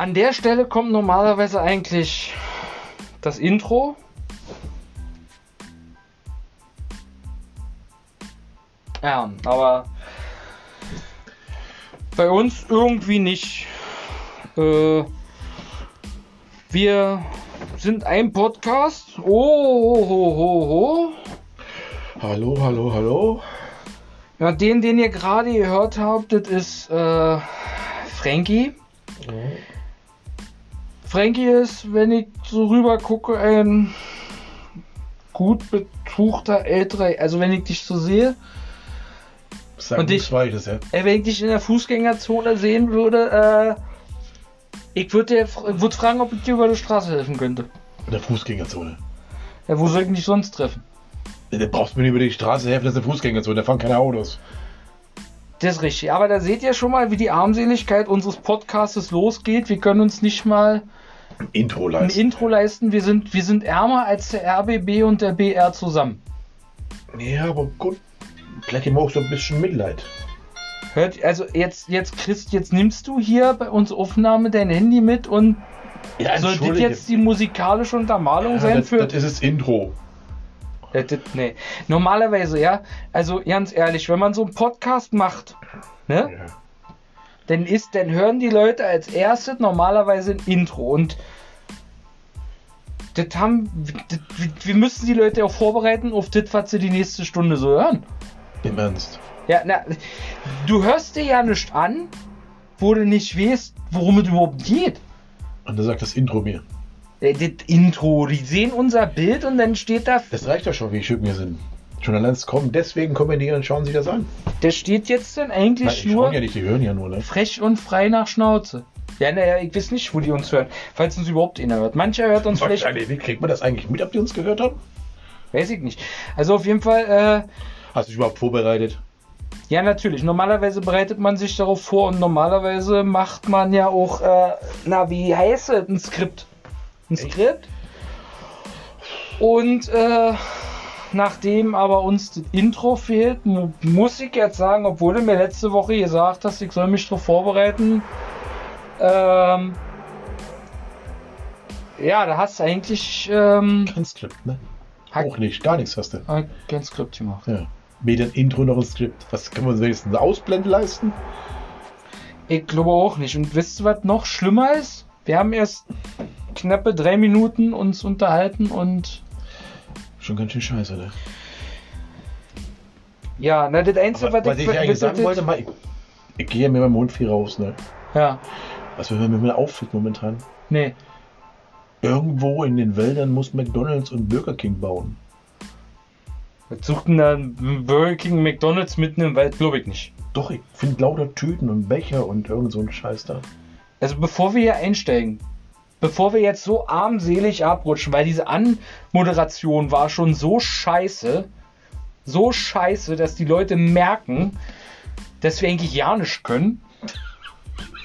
An der Stelle kommt normalerweise eigentlich das Intro. Ja, aber bei uns irgendwie nicht. Äh, wir sind ein Podcast. Oh, ho, ho, ho, ho. Hallo, hallo, hallo. Ja, den, den ihr gerade gehört habt, das ist äh, Frankie. Frankie ist, wenn ich so rüber gucke, ein gut betuchter älterer. Also wenn ich dich so sehe, Sag Und ich- Weiches, ja. äh, wenn ich dich in der Fußgängerzone sehen würde, äh, ich würde würd fragen, ob ich dir über die Straße helfen könnte. In der Fußgängerzone. Ja, wo soll ich dich sonst treffen? Da brauchst du mir nicht über die Straße helfen, das ist eine Fußgängerzone, da fahren keine Autos. Das ist richtig. Aber da seht ihr schon mal, wie die Armseligkeit unseres Podcastes losgeht. Wir können uns nicht mal Ein Intro ein leisten. Intro leisten. Wir sind, wir sind ärmer als der RBB und der BR zusammen. ja, aber gut. Vielleicht immer auch so ein bisschen Mitleid. Hört, also jetzt, jetzt Christ, jetzt nimmst du hier bei uns Aufnahme dein Handy mit und Ja, soll das jetzt die musikalische Untermalung ja, sein das, für. das ist das Intro. Ja, das, nee. Normalerweise, ja. Also ganz ehrlich, wenn man so einen Podcast macht, ne, Ja. Dann ist, dann hören die Leute als erstes normalerweise ein Intro und das haben, das, wir müssen die Leute auch vorbereiten auf das, was sie die nächste Stunde so hören. Im Ernst. Ja, na, du hörst dir ja nicht an, wo du nicht weißt, worum es überhaupt geht. Und da sagt das Intro mir. Äh, Das Intro, die sehen unser Bild und dann steht da, Das reicht doch schon, wie schön wir sind. Schon allein es kommen, deswegen kommen die und schauen sich das an. da steht jetzt Nein, eigentlich die nur ja nicht, die hören ja nur, ne? frech und frei nach Schnauze. Ja, naja, ich weiß nicht, wo die uns hören. Falls uns überhaupt einer hört. Mancher hört uns vielleicht, wie kriegt man das eigentlich mit, ob die uns gehört haben? weiß ich nicht. Also auf jeden Fall, äh, Hast du dich überhaupt vorbereitet? ja natürlich. Normalerweise bereitet man sich darauf vor und normalerweise macht man ja auch, äh, na wie heißt es, ein Skript. Ein Echt? Skript. Und äh, nachdem aber uns das Intro fehlt, mu muss ich jetzt sagen, obwohl du mir letzte Woche gesagt hast, ich soll mich darauf vorbereiten, ähm, ja, da hast du eigentlich ähm, Kein Skript, ne? Auch nicht, gar nichts hast du. äh, kein Skript gemacht. Ja. Weder ein Intro noch ein Skript. Was wir uns wenigstens eine Ausblende leisten? Ich glaube auch nicht. Und wisst ihr, was noch schlimmer ist? Wir haben erst knappe drei Minuten uns unterhalten und Schon ganz schön scheiße, ne? ja, na, das Einzige, was was ich was- eigentlich sagen wollte, mal, ich, ich gehe ja mit meinem Mund viel raus, ne? Ja, Was will mir auffällt momentan? nee. Irgendwo in den Wäldern muss McDonalds und Burger King bauen. Was sucht denn da ein Burger King, McDonalds mitten im Wald? Glaube ich nicht. Doch, ich finde lauter Tüten und Becher und irgend so ein Scheiß da. Also bevor wir hier einsteigen, bevor wir jetzt so armselig abrutschen, weil diese Anmoderation war schon so scheiße, so scheiße, dass die Leute merken, dass wir eigentlich ja nicht können.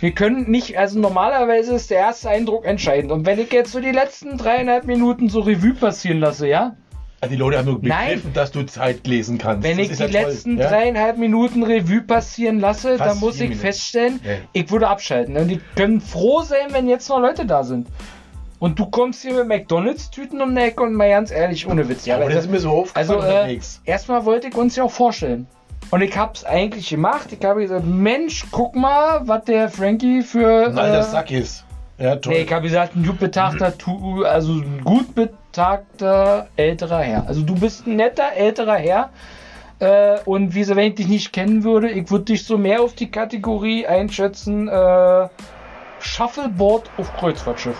Wir können nicht, also normalerweise ist der erste Eindruck entscheidend. Und wenn ich jetzt so die letzten dreieinhalb Minuten so Revue passieren lasse, ja, Also die Leute haben nur Nein. begriffen, dass du Zeit lesen kannst. wenn Das ich die ja letzten ja? dreieinhalb Minuten Revue passieren lasse, Fast dann muss ich Minuten. feststellen, Ja. ich würde abschalten. Und die können froh sein, wenn jetzt noch Leute da sind. Und du kommst hier mit McDonalds-Tüten um die Ecke und mal ganz ehrlich, ohne Witz. Ja, Aber das ist mir so aufgefallen also äh, erstmal wollte ich uns ja auch vorstellen. Und ich hab's eigentlich gemacht. Ich habe gesagt, Mensch, guck mal, was der Frankie für... Ein alter äh, Sack ist. Ja, toll. Nee, ich habe gesagt, ein gut betagter, also ein gut betagter älterer Herr. Also du bist ein netter älterer Herr. Äh, und wie so, wenn ich dich nicht kennen würde, ich würde dich so mehr auf die Kategorie einschätzen, äh, Shuffleboard auf Kreuzfahrtschiff.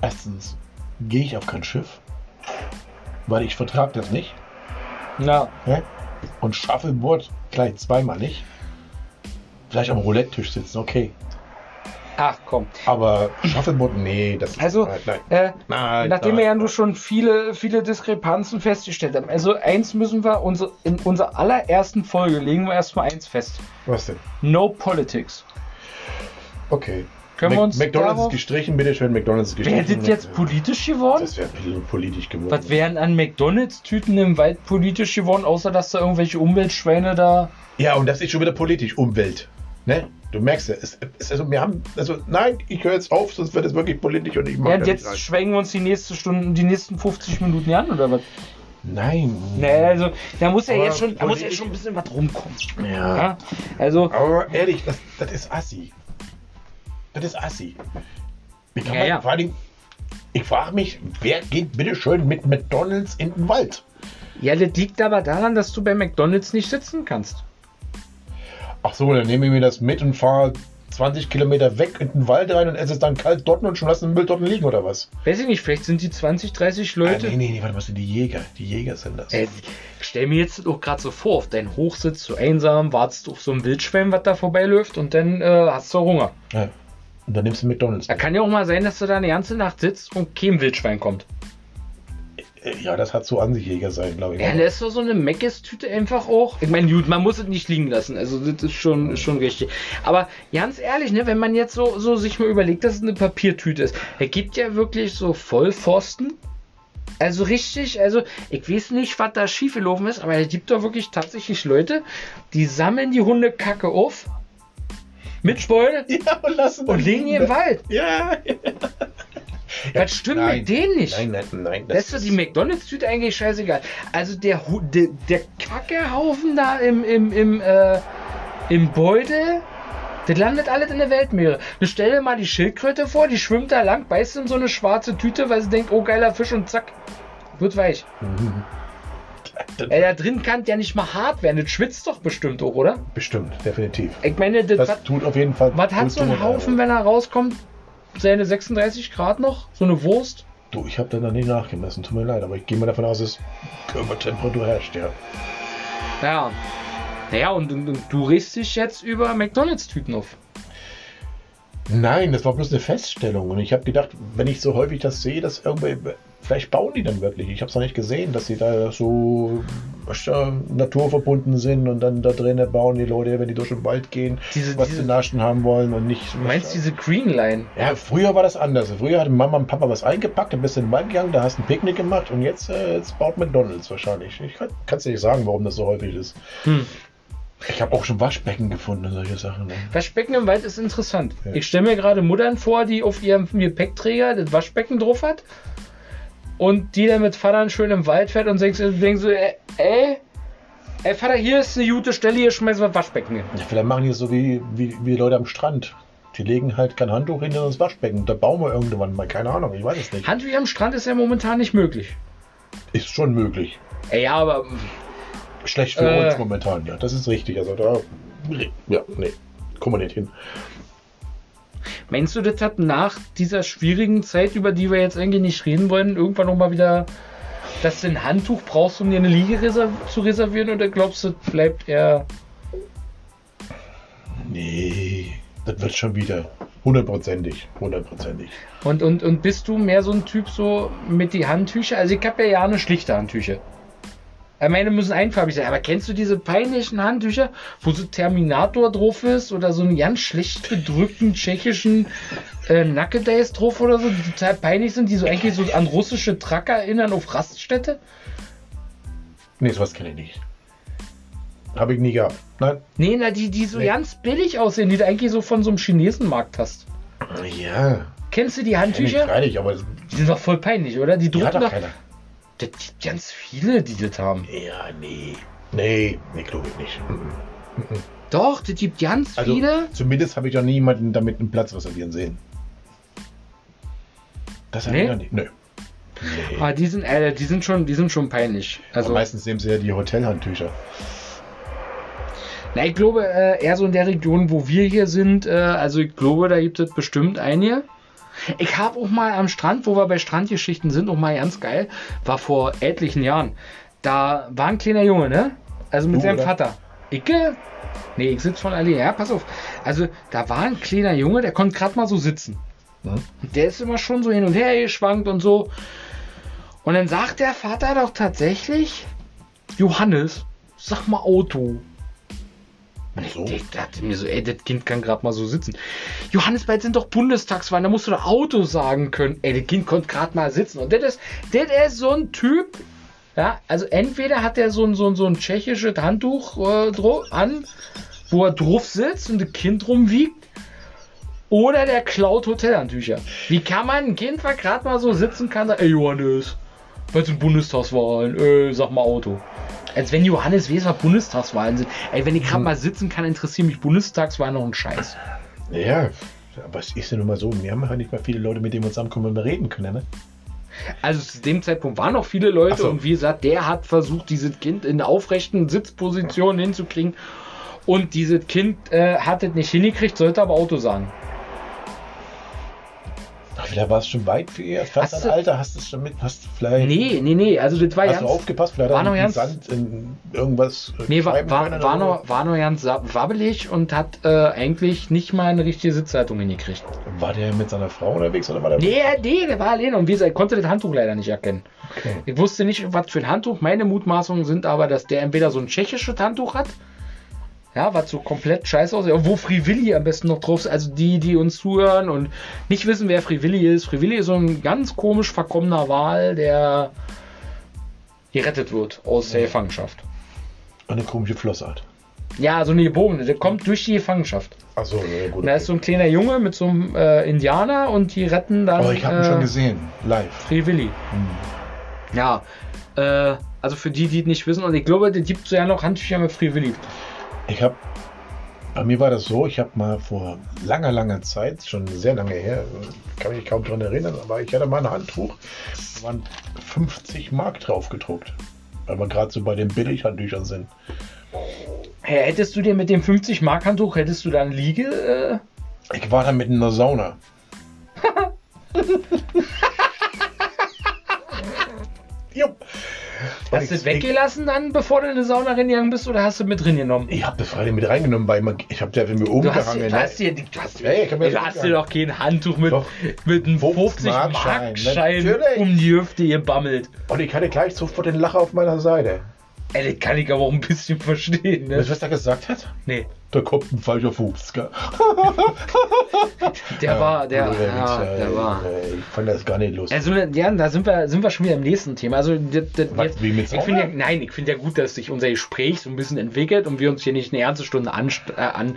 Erstens gehe ich auf kein Schiff, weil ich vertrag das nicht. Ja, Ja? Und Shuffleboard gleich zweimal nicht. Vielleicht am Roulette-Tisch sitzen, okay. Ach komm. Aber Shuffleboard, nee, das Also, nein, nein. Äh, nein Nachdem wir ja nun schon viele, viele Diskrepanzen festgestellt haben. Also eins müssen wir, unser, in unserer allerersten Folge legen wir erstmal eins fest. Was denn? No Politics. Okay. Können wir uns McDonalds darauf- ist gestrichen, bitte schön, McDonalds ist Wäre gestrichen. das jetzt politisch geworden? Das wäre politisch geworden. Was wären an McDonalds-Tüten im Wald politisch geworden, außer dass da irgendwelche Umweltschweine da. Ja, und das ist schon wieder politisch. Umwelt. Ne? Du merkst ja, es, es, also wir haben, also nein, ich höre jetzt auf, sonst wird es wirklich politisch und ich mache Ja, und jetzt schwenken wir uns die nächste Stunde, die nächsten 50 Minuten an, oder was? Nein. Nee, also da muss ja jetzt schon, da muss ja schon ein bisschen was rumkommen. Ja. Ja? Also, Aber ehrlich, das, das ist assi. Das ist assi. Wie kann Ja, man, ja. Vor Dingen, ich frage mich, wer geht bitte schön mit McDonalds in den Wald? ja, das liegt aber daran, dass du bei McDonalds nicht sitzen kannst. Ach so, dann nehme ich mir das mit und fahre 20 Kilometer weg in den Wald rein und esse es dann kalt dort und schon lasse den Müll dort liegen oder was? Weiß ich nicht, vielleicht sind die 20, 30 Ah, Leute. nee, nee, nee, warte, was sind die Jäger? Die Jäger sind das. Äh, stell mir jetzt auch gerade so vor, auf deinen Hochsitz, so einsam, wartest auf so ein Wildschwein, was da vorbeiläuft und dann äh, hast du Hunger. Ja. Und dann nimmst du McDonalds. Da kann ja auch mal sein, dass du da eine ganze Nacht sitzt und kein Wildschwein kommt. Äh, Ja, das hat so an sich Jäger sein, glaube ich. Ja, lässt doch so eine Meckes-Tüte einfach auch. Ich meine, gut, man muss es nicht liegen lassen. Also, das ist schon, ist schon richtig. Aber ganz ehrlich, ne, wenn man jetzt so, so sich mal überlegt, dass es eine Papiertüte ist, es gibt ja wirklich so Vollpfosten. Also richtig, also ich weiß nicht, was da schiefgelaufen ist, aber es gibt doch wirklich tatsächlich Leute, die sammeln die Hundekacke auf mit Beule Ja, und lassen und legen die im Wald. Ja. Was stimmt nein. mit denen nicht? Nein, nein, nein. Das ist doch die McDonalds-Tüte eigentlich scheißegal. Also der, der, der Kackehaufen da im, im, im, äh, im Beutel, das landet alles in der Weltmeere. Du stell dir mal die Schildkröte vor, die schwimmt da lang, beißt in so eine schwarze Tüte, weil sie denkt, oh geiler Fisch und zack, wird weich. Ey, da drin kann ja nicht mal hart werden. Das schwitzt doch bestimmt auch, oder? Bestimmt, definitiv. Ich meine, das, Das was, tut auf jeden Fall. was hat so ein Haufen, wenn er rauskommt? Seine 36 Grad noch? So eine Wurst? Du, ich habe da noch nicht nachgemessen, tut mir leid, aber ich gehe mal davon aus, dass Körpertemperatur herrscht, ja. Ja. Naja, und, und, und du regst dich jetzt über McDonalds-Tüten auf. Nein, das war bloß eine Feststellung. Und ich habe gedacht, wenn ich so häufig das sehe, dass irgendwie, vielleicht bauen die dann wirklich. Ich habe es noch nicht gesehen, dass sie da so du, naturverbunden sind und dann da drinnen bauen die Leute, wenn die durch den Wald gehen, Diese- was diese- sie naschen haben wollen und nicht. Du meinst diese Green Line? Ja, früher war das anders. Früher hatte Mama und Papa was eingepackt, ein bisschen in den Wald gegangen, da hast du ein Picknick gemacht und jetzt, äh, jetzt baut McDonalds wahrscheinlich. Ich kann es dir nicht sagen, warum das so häufig ist. Hm. Ich habe auch schon Waschbecken gefunden und solche Sachen. Ne? Waschbecken im Wald ist interessant. Ja. Ich stelle mir gerade Muttern vor, die auf ihrem Gepäckträger das Waschbecken drauf hat und die dann mit Vatern schön im Wald fährt und denkt, denkt so, ey, ey, ey, Vater, hier ist eine gute Stelle, hier schmeißen wir Waschbecken hin. Ja, vielleicht machen die es so wie, wie, wie Leute am Strand. Die legen halt kein Handtuch hinter ins Waschbecken. Da bauen wir irgendwann mal. Keine Ahnung, ich weiß es nicht. Handtücher am Strand ist ja momentan nicht möglich. Ist schon möglich. Ey, ja, aber Schlecht für Äh. uns momentan, ja. Das ist richtig. Also da. Ja, nee. Kommen wir nicht hin. Meinst du, das hat nach dieser schwierigen Zeit, über die wir jetzt eigentlich nicht reden wollen, irgendwann nochmal wieder, dass du ein Handtuch brauchst, um dir eine Liege reserv zu reservieren oder glaubst du, das bleibt eher Nee. Das wird schon wieder. Hundertprozentig. Hundertprozentig. Und, und, und bist du mehr so ein Typ so mit die Handtücher? Also ich habe ja gerne schlichte Handtücher. Ich meine, müssen einfarbig sein. Aber kennst du diese peinlichen Handtücher, wo so Terminator drauf ist oder so einen ganz schlecht gedrückten tschechischen äh, Nackedays drauf oder so, die total peinlich sind, die so eigentlich so an russische Tracker erinnern auf Raststätte? Nee, sowas kenne ich nicht. Habe ich nie gehabt. Nein. Nee, na, die, die so Nee. ganz billig aussehen, die du eigentlich so von so einem Chinesenmarkt hast. Ja. Kennst du die Kenn ich Handtücher? freilich, aber Die sind doch voll peinlich, oder? Die drucken doch doch. keiner. Das gibt ganz viele, die das haben. Ja, nee. Nee, nee, glaube ich nicht. Mhm. Doch, das gibt ganz Also, viele. zumindest habe ich noch niemanden damit einen Platz reservieren sehen. Das habe Nee? ich noch nicht. Nö. Nee. Aber die sind, äh, die sind schon, die sind schon peinlich. Also Also, meistens nehmen sie ja die Hotelhandtücher. na, ich glaube, äh, eher so in der Region, wo wir hier sind, äh, also ich glaube, da gibt es bestimmt einige. Ich habe auch mal am Strand, wo wir bei Strandgeschichten sind, auch mal ganz geil, war vor etlichen Jahren. Da war ein kleiner Junge, ne? Also mit Du, seinem oder? Vater. Icke? Nee, ich sitze von alleine. Ja, pass auf. Also, da war ein kleiner Junge, der konnte gerade mal so sitzen. Hm? Der ist immer schon so hin und her geschwankt und so. Und dann sagt der Vater doch tatsächlich, Johannes, sag mal Auto. Und ich, dachte mir so, ey, das Kind kann gerade mal so sitzen. Johannes, bald sind doch Bundestagswahlen, da musst du doch Auto sagen können. Ey, das Kind konnte gerade mal sitzen. Und das ist, das ist so ein Typ, ja, also entweder hat er so ein, so ein, so ein tschechisches Handtuch äh, an wo er drauf sitzt und das Kind rumwiegt. Oder der klaut Hotelhandtücher. Wie kann man ein Kind, was gerade mal so sitzen kann, sagen, ey Johannes, bei den Bundestagswahlen, äh, sag mal Auto. Als wenn Johannes was Bundestagswahlen sind. Ey, wenn ich gerade mal sitzen kann, interessieren mich Bundestagswahlen noch ein Scheiß. Ja, aber es ist ja nun mal so, wir haben halt nicht mal viele Leute, mit denen wir zusammenkommen und wir reden können, ne? Also zu dem Zeitpunkt waren noch viele Leute so. und wie gesagt, der hat versucht, dieses Kind in aufrechten Sitzpositionen hinzukriegen. Und dieses Kind äh, hat es nicht hingekriegt, sollte aber Auto sagen. Ach, vielleicht war es schon weit für ihr. Fast Hast ein du- Alter, hast du es schon mit, hast vielleicht. Nee, nee, nee, also das war Hast ganz. du aufgepasst? Vielleicht war noch ganz- Sand in irgendwas. äh, Nee, war, war, war, noch, war noch ganz wabbelig und hat äh, eigentlich nicht mal eine richtige Sitzhaltung hingekriegt. War der mit seiner Frau unterwegs oder war der. Nee, nee, der war alleine und wie gesagt, ich konnte das Handtuch leider nicht erkennen. Okay. Ich wusste nicht, was für ein Handtuch. Meine Mutmaßungen sind aber, dass der entweder so ein tschechisches Handtuch hat, ja, was so komplett scheiße aussieht, wo Free Willy am besten noch drauf ist. Also die, die uns zuhören und nicht wissen, wer Free Willy ist. Free Willy ist so ein ganz komisch verkommener Wal, der gerettet wird aus der Gefangenschaft. Eine komische Flossart. Ja, so eine gebogene, der kommt durch die Gefangenschaft. Achso, ja, gut. Und da ist so ein kleiner Junge mit so einem äh, Indianer und die retten dann oh, ich habe ihn äh, schon gesehen. Live. Free Willy. Ja, äh, also für die, die es nicht wissen, und ich glaube, es gibt ja noch Handtücher mit Free Willy. Ich habe. Bei mir war das so, ich habe mal vor langer, langer Zeit, schon sehr lange her, kann mich kaum daran erinnern, aber ich hatte mal ein Handtuch, da waren 50 Mark drauf gedruckt. Weil wir gerade so bei den Billighandtüchern sind. Hey, hättest du dir mit dem 50 Mark Handtuch, hättest du dann Liege? Äh, Ich war da mitten in der Sauna. Jupp. Hast du es weggelassen dann, bevor du in die Sauna reingegangen bist, oder hast du mit drin genommen? Ich habe das Freilich mit reingenommen, weil man, ich habe der mir Du hast, umgehangen. du ne? hast dir, du hast, Ja, ich du das hast dir doch kein Handtuch mit, Doch. mit einem 50 50-Mark-Schein, Mark Schein natürlich. um die Hüfte gebammelt. Und ich hatte gleich sofort den Lacher auf meiner Seite. Ey, das kann ich aber auch ein bisschen verstehen, ne? Weißt du, was er gesagt hat? Nee, Da kommt ein falscher 50er. der war, der, Blöder ja, der ey, war. Ich fand das gar nicht lustig. Also, ja, da sind wir, sind wir schon wieder im nächsten Thema. Also, das, das, Was, jetzt, ich finde ja, nein, ich finde ja gut, dass sich unser Gespräch so ein bisschen entwickelt und wir uns hier nicht eine ernste Stunde anschweigen.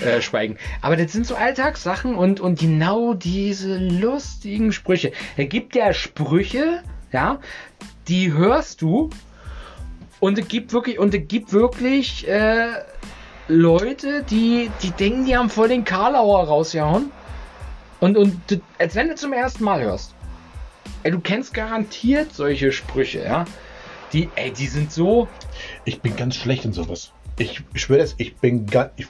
Äh, anschweigen. Aber das sind so Alltagssachen und, und genau diese lustigen Sprüche. Er gibt ja Sprüche, ja, die hörst du und es gibt wirklich, und es gibt wirklich äh, Leute, die, die denken, die haben voll den Karlauer rausgehauen. Und, und als wenn du zum ersten Mal hörst. Ey, du kennst garantiert solche Sprüche, ja. Die, ey, die sind so. Ich bin ganz schlecht in sowas. Ich schwöre das, ich bin ganz. Ich,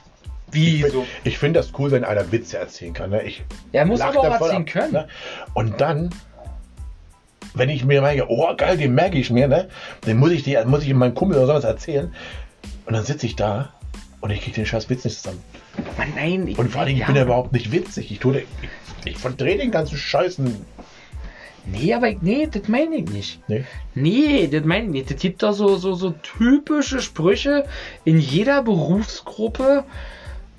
Wie ich, so? ich finde das cool, wenn einer Witze erzählen kann. Ne? Ich Er muss aber auch erzählen ab, können. Ne? Und dann, wenn ich mir merke, oh geil, den merke ich mir, ne? dann muss ich, die, muss ich meinem Kumpel oder sowas erzählen. Und dann sitze ich da und ich kriege den scheiß Witz nicht zusammen. Mann, nein, ich, Und vor allem, ich bin ja überhaupt nicht witzig. Ich, tue, ich, ich verdrehe den ganzen Scheißen. Nee, aber ich- nee, das meine ich nicht. Nee. Nee, das meine ich nicht. Es gibt doch so, so, so typische Sprüche in jeder Berufsgruppe,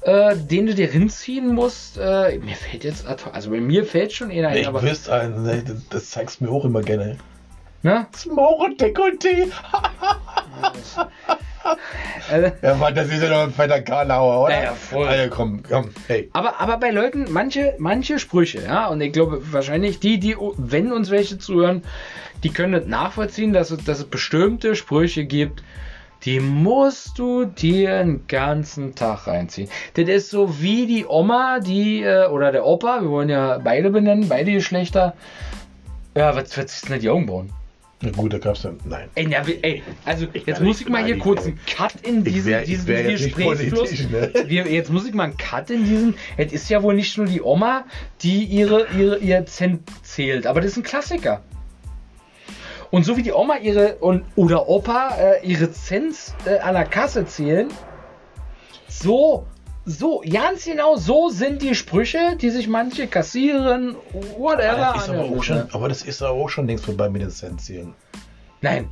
äh, den du dir hinziehen musst. Äh, mir fällt jetzt, also bei mir fällt schon einer ein, Ich aber. wüsste, äh, das, das zeigst du mir auch immer gerne. Ne? Das Mauerdekolleté. Ja, Mann, das ist ja doch ein fetter Karlauer, oder? Ja, ja, voll. Alter, komm, komm, hey. Aber, aber bei Leuten, manche, manche Sprüche, ja, und ich glaube wahrscheinlich die, die, wenn uns welche zuhören, die können nachvollziehen, dass es, dass es bestimmte Sprüche gibt, die musst du dir den ganzen Tag reinziehen. Das ist so wie die Oma, die, äh, oder der Opa, wir wollen ja beide benennen, beide Geschlechter. Ja, was, was ist denn die Augenbrauen? Na gut, da gab's dann, nein. Ey, na, ey, also jetzt muss ich mal hier kurz einen Cut in diesen, wär- diesen, diesen Gesprächsfluss. ne? Wir, jetzt muss ich mal einen Cut in diesen. Es ist ja wohl nicht nur die Oma, die ihre, ihre, ihr Cent zählt, aber das ist ein Klassiker. Und so wie die Oma ihre und oder Opa äh, ihre Cents äh, an der Kasse zählen, so, so, ganz genau so sind die Sprüche, die sich manche kassieren, whatever. Das aber, auch schon, aber das ist auch schon längst vorbei mit den Sensieren. Nein,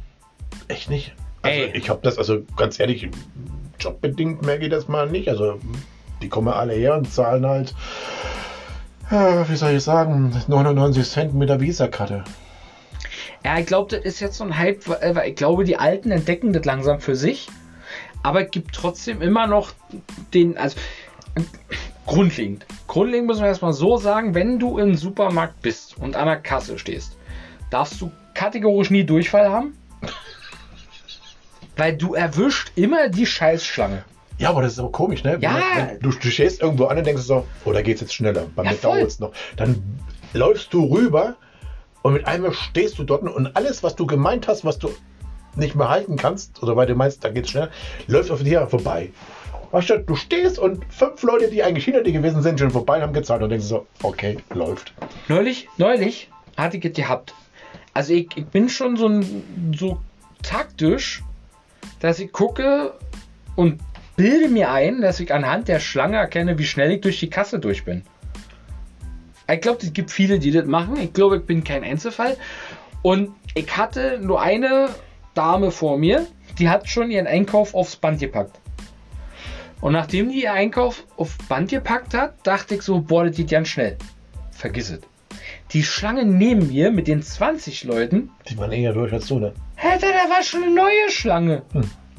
Echt nicht? Also Ey. ich habe das, also ganz ehrlich, jobbedingt merke ich das mal nicht. Also die kommen alle her und zahlen halt, wie soll ich sagen, 99 Cent mit der Visa-Karte. Ja, ich glaube, das ist jetzt so ein Hype, weil ich glaube, die Alten entdecken das langsam für sich. Aber gibt trotzdem immer noch den, also grundlegend. Grundlegend muss man erstmal so sagen, wenn du im Supermarkt bist und an der Kasse stehst, darfst du kategorisch nie Durchfall haben. Weil du erwischt immer die Scheißschlange. Ja, aber das ist aber komisch, ne? Ja. Wenn, du, du stehst irgendwo an und denkst so, oh, da geht's jetzt schneller. Bei Ja, es noch. Dann läufst du rüber und mit einmal stehst du dort und alles, was du gemeint hast, was du nicht mehr halten kannst, oder weil du meinst, da geht's schneller, läuft auf dir vorbei. Weißt du, du stehst und fünf Leute, die eigentlich hinter dir gewesen sind, schon vorbei haben gezahlt und denkst so, okay, läuft. Neulich, neulich hatte ich es gehabt. Also ich, ich bin schon so, so taktisch, dass ich gucke und bilde mir ein, dass ich anhand der Schlange erkenne, wie schnell ich durch die Kasse durch bin. Ich glaube, es gibt viele, die das machen. Ich glaube, ich bin kein Einzelfall. Und ich hatte nur eine Dame vor mir, die hat schon ihren Einkauf aufs Band gepackt. Und nachdem die ihr Einkauf auf Band gepackt hat, dachte ich so, boah, das geht ganz schnell. Vergiss es. Die Schlange neben mir mit den 20 Leuten, Die waren eher durch als du, ne? Alter, da war schon eine neue Schlange.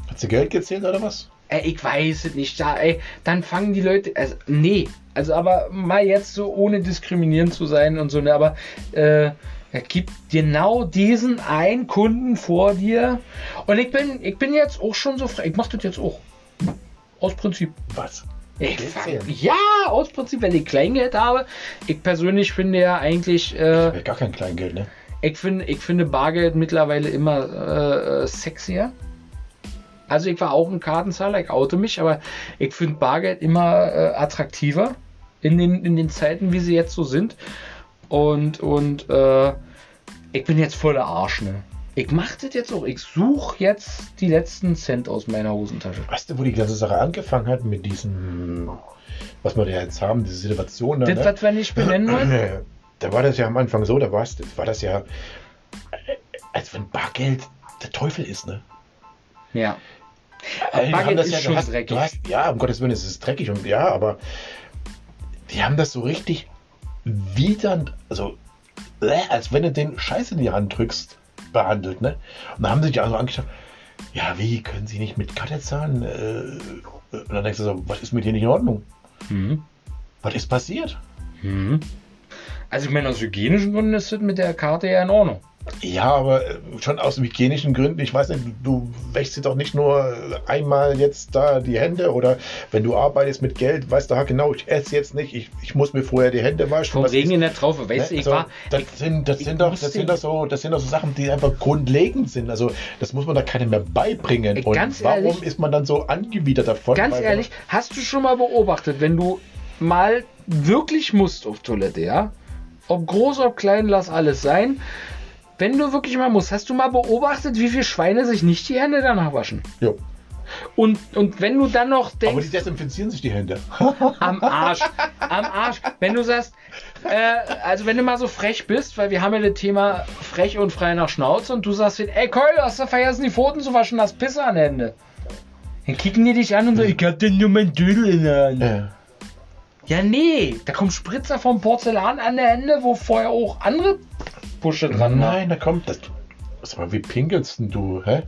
Hat sie Geld gezählt oder was? Ey, ich weiß es nicht. Da, ey, dann fangen die Leute. Also, nee. Also, aber mal jetzt so ohne diskriminierend zu sein und so, ne, aber äh, er gibt genau diesen einen Kunden vor dir. Und ich bin, ich bin jetzt auch schon so frei. Ich mach das jetzt auch. Aus Prinzip. Was? Ich fang, ja, aus Prinzip, wenn ich Kleingeld habe. Ich persönlich finde ja eigentlich, äh, Ja, gar kein Kleingeld, ne? ich, finde, ich finde Bargeld mittlerweile immer äh, äh, sexier. Also ich war auch ein Kartenzahler, ich oute mich, aber ich finde Bargeld immer äh, attraktiver in den, in den Zeiten, wie sie jetzt so sind. Und, und äh, ich bin jetzt voller Arsch, ne? Ich mache das jetzt auch. Ich suche jetzt die letzten Cent aus meiner Hosentasche. Weißt du, wo die ganze Sache angefangen hat mit diesem, was wir da jetzt haben, diese Situation da, Das, ne? was wir nicht benennen wollen? Da war das ja am Anfang so, da war's, war das ja, als wenn Bargeld der Teufel ist, ne? Ja. Äh, die Bargeld ist ja, schon hast, dreckig. Hast, ja, um Gottes Willen, es ist dreckig und ja, aber die haben das so richtig widernd, also äh, als wenn du den Scheiß in die Hand drückst, behandelt, ne? Und da haben sie sich also angeschaut, ja, wie können sie nicht mit Karte zahlen? Äh, und dann denkst du so, was ist mit dir nicht in Ordnung? Mhm. Was ist passiert? Mhm. Also ich meine, aus hygienischen Gründen ist das mit der Karte ja in Ordnung. Ja, aber äh, schon aus hygienischen Gründen. Ich weiß nicht, du, du wäschst dir doch nicht nur einmal jetzt da die Hände oder wenn du arbeitest mit Geld, weißt du, ha, genau, ich esse jetzt nicht, ich, ich muss mir vorher die Hände waschen. Vom Regen ist- in der Traufe, weißt du, Ne? ich Also, war. das ich, sind, das ich sind doch, musste- das sind doch so, das sind doch so Sachen, die einfach grundlegend sind. Also das muss man da keinem mehr beibringen. Ey, Und ganz warum ehrlich- ist man dann so angewidert davon? ganz ehrlich, hast du schon mal beobachtet, wenn du mal wirklich musst auf Toilette, ja? Ob groß, ob klein, lass alles sein. Wenn du wirklich mal musst, hast du mal beobachtet, wie viele Schweine sich nicht die Hände danach waschen? Jo. Und, und wenn du dann noch Aber denkst, die desinfizieren sich die Hände. Am Arsch. Am Arsch. Wenn du sagst, äh, also wenn du mal so frech bist, weil wir haben ja das Thema frech und frei nach Schnauze und du sagst, ey Keul, hast du vergessen, die Pfoten zu waschen, hast Pisse an den Händen. Dann kicken die dich an und sagen, ich hab denn nur mein Dödel in der Hand. Äh, Ja, nee, da kommt Spritzer vom Porzellan an der Hände, wo vorher auch andere Pusche dran waren. nein, da kommt das. Sag mal, wie pinkelst denn du, hä?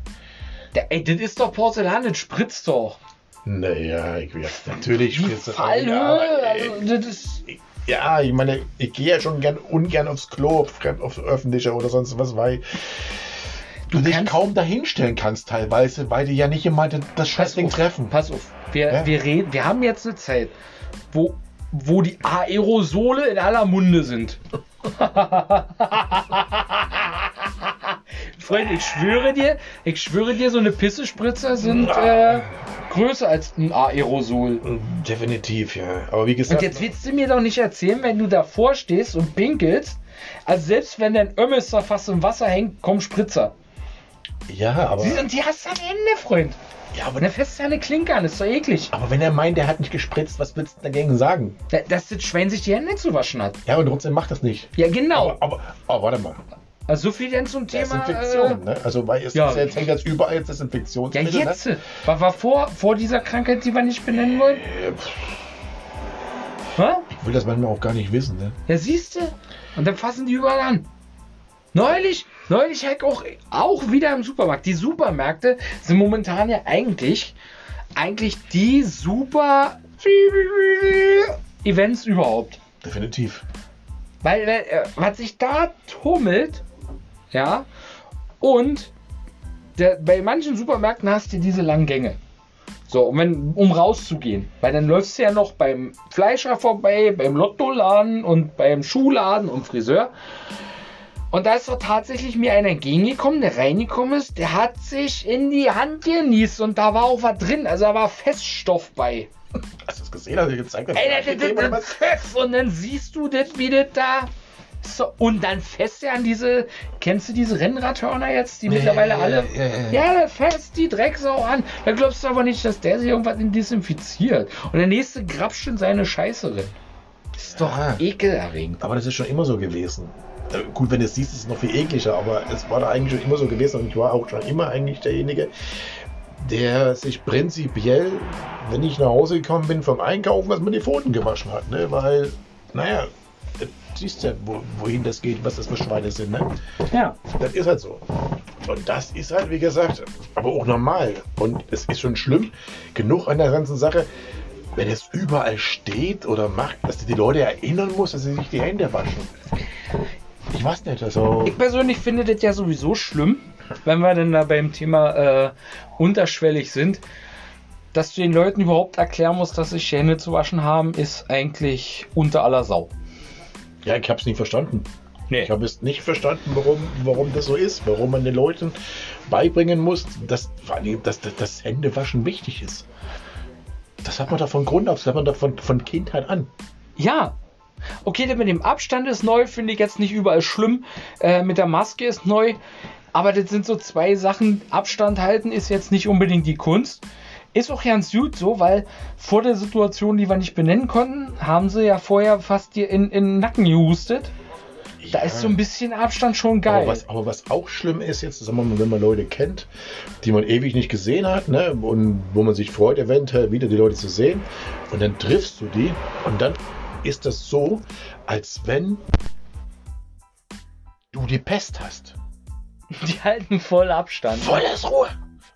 Der, ey, das ist doch Porzellan, das spritzt doch. Naja, ich ja, natürlich. Die spritzt das Fallhöhe, aber, also das ist... Ja, ich meine, ich gehe ja schon gern ungern aufs Klo, fremd aufs öffentliche oder sonst was, weil du, dich kannst- kaum dahinstellen kannst teilweise, weil die ja nicht immer das, Scheißding treffen. Pass auf. Wir, Ja? wir, reden, wir haben jetzt eine Zeit, wo, wo die Aerosole in aller Munde sind. Freund, ich schwöre dir, ich schwöre dir, so eine Pissespritzer sind äh, größer als ein Aerosol. Definitiv, ja. Aber wie gesagt, Und jetzt willst du mir doch nicht erzählen, wenn du davor stehst und pinkelst, also selbst wenn dein Ömmelster fast im Wasser hängt, kommen Spritzer. ja, aber, Die, und die hast du am Ende, Freund. Ja, aber, dann fässt du eine Klinke an, ist doch eklig. aber wenn er meint, der hat nicht gespritzt, was willst du dagegen sagen? Da- Dass das Schwein sich die Hände zu waschen hat. Ja, und trotzdem macht das nicht. Ja, genau. Aber, aber, aber warte mal. Also so viel denn zum Thema. Desinfektion, Äh, ne? Also, weil es ja. ist jetzt hängt jetzt überall jetzt ja, Desinfektionsmittel. jetzt. Ne? War, war vor, vor dieser Krankheit, die wir nicht benennen wollen? Äh? Ich will das manchmal auch gar nicht wissen, ne? Ja, siehst du? Und dann fassen die überall an. Neulich, neulich halt auch, auch wieder im Supermarkt. Die Supermärkte sind momentan ja eigentlich eigentlich die super Events überhaupt. Definitiv. Weil äh, was sich da tummelt, ja, und der, bei manchen Supermärkten hast du diese langen Gänge. So, um, wenn, um rauszugehen. Weil dann läufst du ja noch beim Fleischer vorbei, beim Lottoladen und beim Schuhladen und Friseur. Und da ist doch tatsächlich mir einer entgegengekommen, der reingekommen ist, der hat sich in die Hand genießt und da war auch was drin. Also da war Feststoff bei. Hast du das gesehen? Hast du gezeigt? Ey, das, das, das, Pfiff. Und dann siehst du das, wie das da. So, und dann fest ja an diese. Kennst du diese Rennradhörner jetzt, die mittlerweile alle. Ja, ja, ja. Ja, fest die Drecksau an. Da glaubst du aber nicht, dass der sich irgendwas in desinfiziert. Und der nächste grapscht in seine Scheiße rein. Ist doch ekelerregend. Aber das ist schon immer so gewesen. Äh, Gut, wenn du es siehst, ist es noch viel ekliger, aber es war da eigentlich schon immer so gewesen und ich war auch schon immer eigentlich derjenige, der sich prinzipiell, wenn ich nach Hause gekommen bin vom Einkaufen, was mir die Pfoten gewaschen hat. Ne? Weil, naja, du siehst ja, wo, wohin das geht, was das für Schweine sind. Ne? Ja. Das ist halt so. Und das ist halt, wie gesagt, aber auch normal. Und es ist schon schlimm, genug an der ganzen Sache, wenn es überall steht oder macht, dass du die Leute erinnern musst, dass sie sich die Hände waschen. Ich weiß nicht, also. Ich persönlich finde das ja sowieso schlimm, wenn wir dann da beim Thema äh, unterschwellig sind. Dass du den Leuten überhaupt erklären musst, dass sich Hände zu waschen haben, ist eigentlich unter aller Sau. Ja, ich habe es nicht verstanden. Nee. Ich habe es nicht verstanden, warum, warum das so ist, warum man den Leuten beibringen muss, dass, dass, dass das Händewaschen wichtig ist. Das hat man doch von Grund auf, das hat man doch von, von Kindheit an. Ja. Okay, das mit dem Abstand ist neu, finde ich jetzt nicht überall schlimm. Äh, mit der Maske ist neu. Aber das sind so zwei Sachen. Abstand halten ist jetzt nicht unbedingt die Kunst. Ist auch ganz gut so, weil vor der Situation, die wir nicht benennen konnten, haben sie ja vorher fast dir in, in den Nacken gehustet. Da Ja. ist so ein bisschen Abstand schon geil. Aber was, aber was auch schlimm ist jetzt, sagen wir mal, wenn man Leute kennt, die man ewig nicht gesehen hat, ne, und wo man sich freut, eventuell wieder die Leute zu sehen, und dann triffst du die, und dann ist das so, als wenn du die Pest hast. Die halten voll Abstand. Volles Ruhe.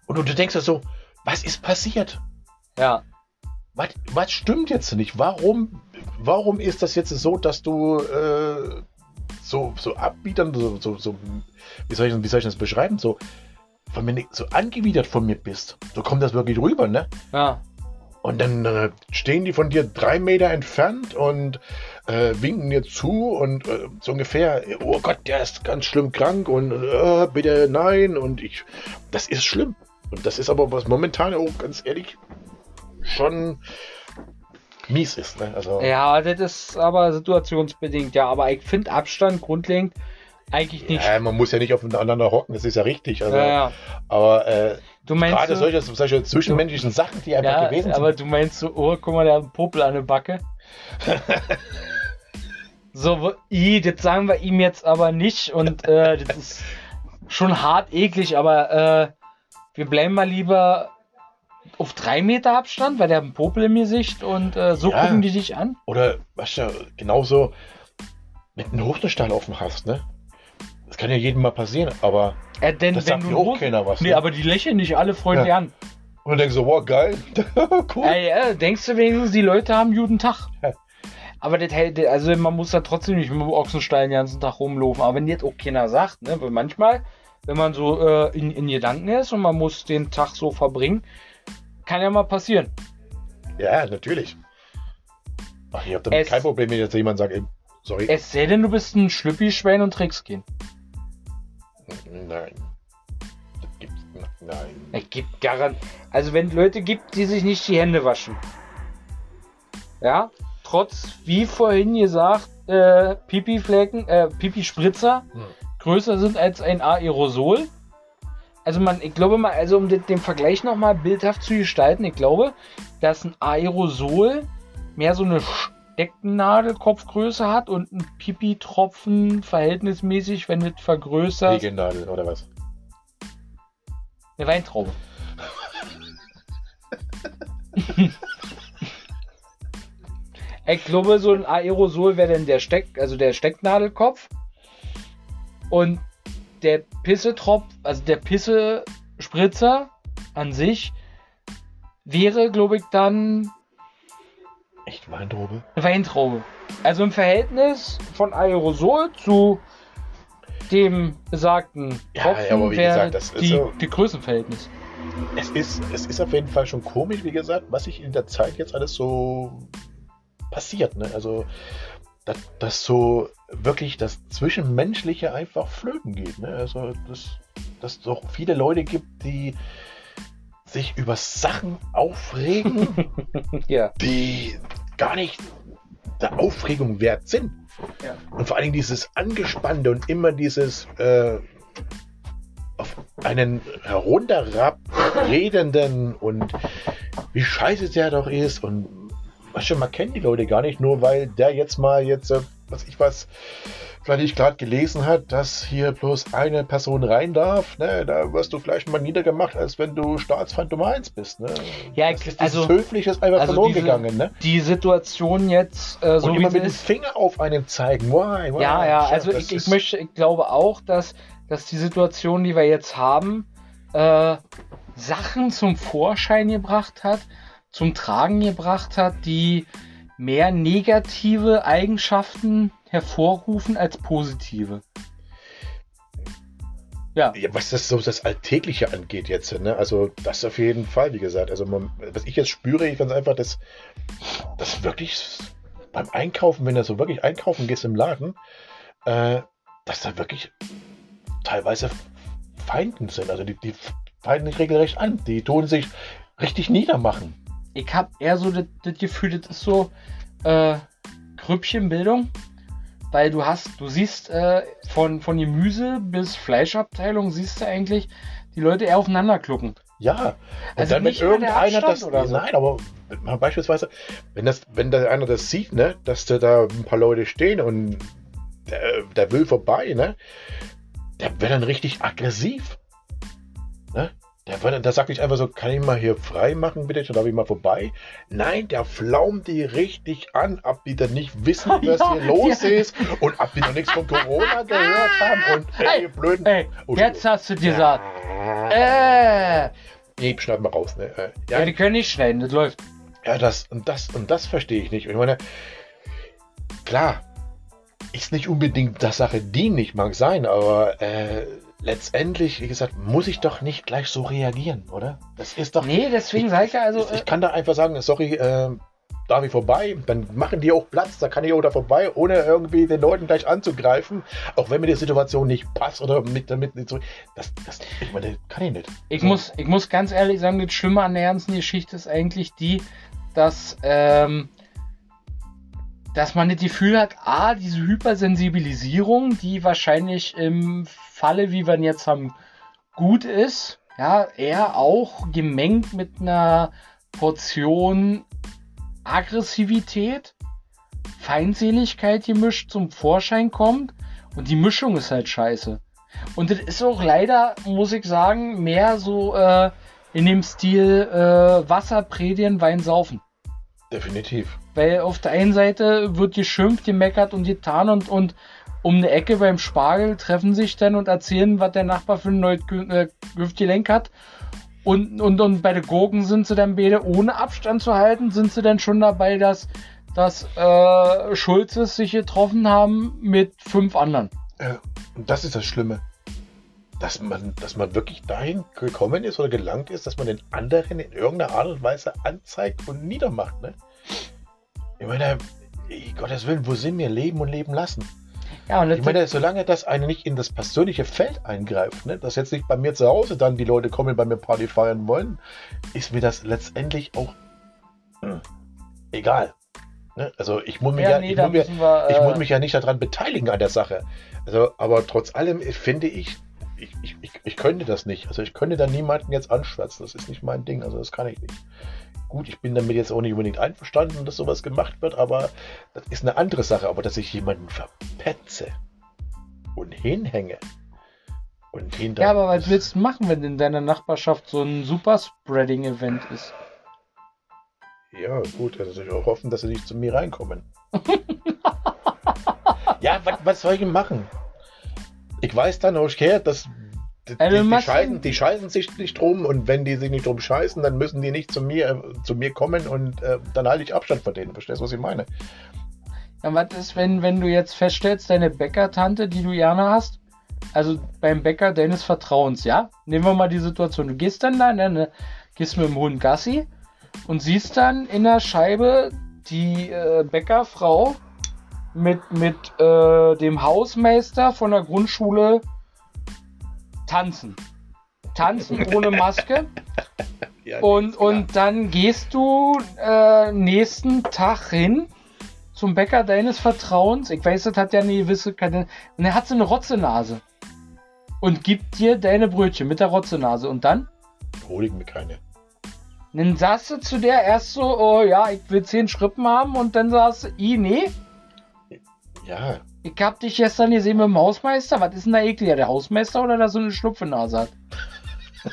Und du, du denkst dir so, was ist passiert? Ja. Was, was stimmt jetzt nicht? Warum, warum ist das jetzt so, dass du äh, so, so abbietern, so, so, so wie, soll ich, wie soll ich das beschreiben? So, von mir, so angewidert von mir bist. So kommt das wirklich rüber, ne? Ja. Und dann äh, stehen die von dir drei Meter entfernt und äh, winken dir zu und äh, so ungefähr, oh Gott, der ist ganz schlimm krank und äh, bitte nein. Und ich, das ist schlimm. Und das ist aber was momentan auch ganz ehrlich schon mies ist. Ne? Also, Ja, das ist aber situationsbedingt, ja. Aber ich finde Abstand grundlegend eigentlich nicht. ja, man muss ja nicht aufeinander hocken, das ist ja richtig. Also, Ja, ja. Aber äh, Du meinst gerade so- solche, solche zwischenmenschlichen Sachen, die einfach Ja, gewesen aber sind. du meinst so, oh, guck mal, der hat einen Popel an der Backe. so, wo, i, das sagen wir ihm jetzt aber nicht und äh, das ist schon hart eklig, aber äh, wir bleiben mal lieber auf drei Meter Abstand, weil der hat einen Popel im Gesicht und äh, so Ja. gucken die dich an. Oder was ja genauso mit einem Hosenstall offen hast, ne? Das kann ja jedem mal passieren, aber Äh, denn Das wenn sagt du mir auch keiner was, Nee, ne? aber die lächeln dich alle freundlich Ja. an. und dann denkst du, wow, geil, cool. Ey, ja, denkst du wenigstens, die Leute haben guten Tag. Ja. Aber das hält, also man muss da trotzdem nicht mit dem Ochsenstein den ganzen Tag rumlaufen. Aber wenn jetzt auch keiner sagt, ne, weil manchmal, wenn man so äh, in, in Gedanken ist und man muss den Tag so verbringen, kann ja mal passieren. Ja, natürlich. Ach, ich hab damit Es- kein Problem, wenn jetzt jemand sagt, ey, sorry. Es sei denn, du bist ein Schlüppi-Schwein und trägst gehen. Nein. Das gibt's Nein. Es gibt garant. Also wenn Leute gibt, die sich nicht die Hände waschen. Ja, trotz, wie vorhin gesagt, äh, Pipi-Flecken, äh, Pipi-Spritzer Hm. größer sind als ein Aerosol. Also man, ich glaube mal, also um den, den Vergleich nochmal bildhaft zu gestalten, ich glaube, dass ein Aerosol mehr so eine Stecknadelkopfgröße hat und ein Pipi-Tropfen verhältnismäßig, wenn es vergrößert, Regenadel oder was? eine Weintraube. ich glaube, so ein Aerosol wäre dann der Steck, also der Stecknadelkopf. Und der Pissetropf, also der Pissespritzer an sich, wäre, glaube ich, dann Echt Weintraube? Weintraube. Also im Verhältnis von Aerosol zu dem besagten Ja, Tropfen ja, aber wie gesagt, das ist die, so- die Größenverhältnis. Es ist, es ist auf jeden Fall schon komisch, wie gesagt, was sich in der Zeit jetzt alles so passiert. Ne? Also, dass, dass so wirklich das Zwischenmenschliche einfach flöten geht. Ne? Also, dass dass es doch viele Leute gibt, die sich über Sachen aufregen, Ja. die gar nicht der Aufregung wert sind. Ja. Und vor allen Dingen dieses Angespannte und immer dieses äh, auf einen herunterredenden und wie scheiße der doch ist und was schon, man kennt die Leute gar nicht, nur weil der jetzt mal jetzt, äh, was ich was, vielleicht gerade gelesen hat, dass hier bloß eine Person rein darf, ne, da wirst du gleich mal niedergemacht, als wenn du Staatsfeind Nummer 1 bist. Ne? Ja, das ist, also- dieses Höfliche ist einfach also verloren diese- gegangen. Ne? Die Situation jetzt, äh, so und wie immer mit dem. Finger auf einen zeigen. Why, why? Ja, ja, Chef, also ich, ich möchte, ich glaube auch, dass, dass die Situation, die wir jetzt haben, äh, Sachen zum Vorschein gebracht hat, zum Tragen gebracht hat, die mehr negative Eigenschaften hervorrufen als positive. Ja, Ja, was das so das Alltägliche angeht jetzt, ne? Also das auf jeden Fall, wie gesagt. Also man, was ich jetzt spüre, ich ganz einfach, dass das wirklich beim Einkaufen, wenn du so wirklich einkaufen gehst im Laden, äh, dass da wirklich teilweise Feinden sind. Also die, die feinden sich regelrecht an. Die tun sich richtig niedermachen. Ich habe eher so das, das Gefühl, das ist so äh, Grüppchenbildung, weil du hast, du siehst äh, von, von Gemüse bis Fleischabteilung, siehst du eigentlich die Leute eher aufeinander klucken. Ja, und Also dann nicht der irgendeiner das. oder so. Nein, aber beispielsweise, wenn das, wenn da einer das sieht, ne, dass da, da ein paar Leute stehen und der, der will vorbei, ne, der wird dann richtig aggressiv. Ne? Der, der sagt nicht einfach so, kann ich mal hier frei machen, bitte, darf ich mal vorbei? Nein, der flaumt die richtig an, ab die dann nicht wissen, was Ja, hier los ja. ist und ab die noch nichts von Corona gehört haben und ey, Ey, ihr blöden. Ey, Oh, jetzt hast du gesagt. Ja. Äh, Nee, schneid mal raus, ne? Äh, ja, die können nicht schneiden, das läuft. Ja, das und das und das verstehe ich nicht. Ich meine, klar, ist nicht unbedingt das Sache, die nicht mag sein, aber äh, letztendlich, wie gesagt, muss ich doch nicht gleich so reagieren, oder? Das ist doch. Nee, deswegen sag ich ja, also. ich, Äh, ich kann da einfach sagen, sorry, äh, darf ich vorbei? Dann machen die auch Platz, da kann ich auch da vorbei, ohne irgendwie den Leuten gleich anzugreifen, auch wenn mir die Situation nicht passt oder mit damit nicht so. Das, das, ich meine, kann ich nicht. Ich, So. muss, ich muss ganz ehrlich sagen, das Schlimme an der ganzen Geschichte ist eigentlich die, dass, ähm, dass man das Gefühl hat, ah, diese Hypersensibilisierung, die wahrscheinlich im Falle, wie wir ihn jetzt haben, gut ist, ja, eher auch gemengt mit einer Portion Aggressivität, Feindseligkeit gemischt zum Vorschein kommt und die Mischung ist halt scheiße. Und das ist auch leider, muss ich sagen, mehr so äh, in dem Stil äh, Wasser predigen, Wein saufen. Definitiv. Weil auf der einen Seite wird geschimpft, gemeckert und getan und, und um eine Ecke beim Spargel treffen sich dann und erzählen, was der Nachbar für ein neues Gü- äh, Hüftgelenk hat. Und, und, und bei den Gurken sind sie dann beide ohne Abstand zu halten, sind sie dann schon dabei, dass, dass äh, Schulzes sich getroffen haben mit fünf anderen. Ja, und das ist das Schlimme. Dass man, dass man wirklich dahin gekommen ist oder gelangt ist, dass man den anderen in irgendeiner Art und Weise anzeigt und niedermacht. Ne? Ich meine, Gottes Willen, wo sind wir? Leben und leben lassen. Ja, und Ich meine, solange das eine nicht in das persönliche Feld eingreift, ne, dass jetzt nicht bei mir zu Hause dann die Leute kommen, bei mir Party feiern wollen, ist mir das letztendlich auch hm, egal. Ne? Also ich muss mich ja, ja, nee, ich muss mir, wir. ich äh, muss mich ja nicht daran beteiligen an der Sache. Also, aber trotz allem finde ich, ich, ich, ich, ich könnte das nicht. Also ich könnte da niemanden jetzt anschwärzen. Das ist nicht mein Ding. Also das kann ich nicht. Gut, ich bin damit jetzt auch nicht unbedingt einverstanden, dass sowas gemacht wird, aber das ist eine andere Sache. Aber dass ich jemanden verpetze und hinhänge und hinter. Ja, aber was willst du machen, wenn in deiner Nachbarschaft so ein Super-Spreading-Event ist? Ja, gut, also ich auch hoffen, dass sie nicht zu mir reinkommen. ja, was, was soll ich machen? Ich weiß dann auch dass Die, die, die, scheißen, die scheißen sich nicht drum und wenn die sich nicht drum scheißen, dann müssen die nicht zu mir, äh, zu mir kommen und äh, dann halte ich Abstand von denen. Verstehst du, was ich meine? Ja, was ist, wenn, wenn du jetzt feststellst, deine Bäckertante, die du gerne hast, also beim Bäcker deines Vertrauens, ja? Nehmen wir mal die Situation. Du gehst dann da, ne, ne, gehst mit dem Hund Gassi und siehst dann in der Scheibe die äh, Bäckerfrau mit, mit äh, dem Hausmeister von der Grundschule tanzen. Tanzen ohne Maske. Ja, Und, und dann gehst du äh, nächsten Tag hin zum Bäcker deines Vertrauens. Ich weiß, das hat ja eine gewisse. Keine, und er hat so eine Rotzenase. Und gibt dir deine Brötchen mit der Rotzenase. Und dann? hol ich mir keine. Dann sagst du zu der erst so, oh ja, ich will zehn Schrippen haben. Und dann sagst du, i, nee, Ja, ich hab dich gestern gesehen mit dem Hausmeister. Was ist denn da ekliger, der Hausmeister oder der so eine Schnupfenase hat?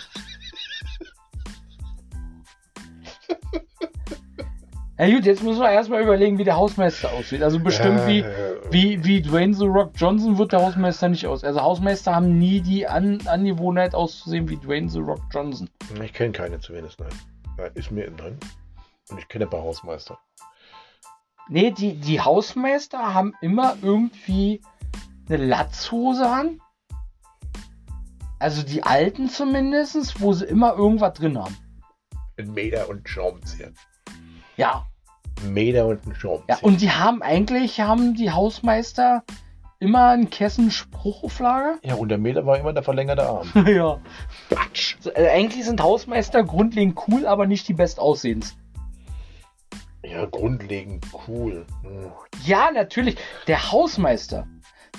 Ja gut, jetzt müssen wir erstmal überlegen, wie der Hausmeister aussieht. Also bestimmt Ja, wie, ja, ja. wie, wie Dwayne The Rock Johnson wird der Hausmeister nicht aus. Also Hausmeister haben nie die An Angewohnheit auszusehen wie Dwayne The Rock Johnson. Ich kenne keine zumindest, nein. Ist mir drin. Und ich kenne ein paar Hausmeister. Nee, die, die Hausmeister haben immer irgendwie eine Latzhose an. Also die alten zumindest, wo sie immer irgendwas drin haben. Ein Meter und ein Schraubenzieher. Ja, Ein Meter und ein Schraubenzieher. ja. Und die haben eigentlich, haben die Hausmeister immer einen Kessen Spruch auf Lager. ja, und der Meter war immer der verlängerte Arm. ja. Quatsch. So, äh, eigentlich sind Hausmeister grundlegend cool, aber nicht die bestaussehendsten. Ja, grundlegend cool. Hm. Ja, natürlich. Der Hausmeister.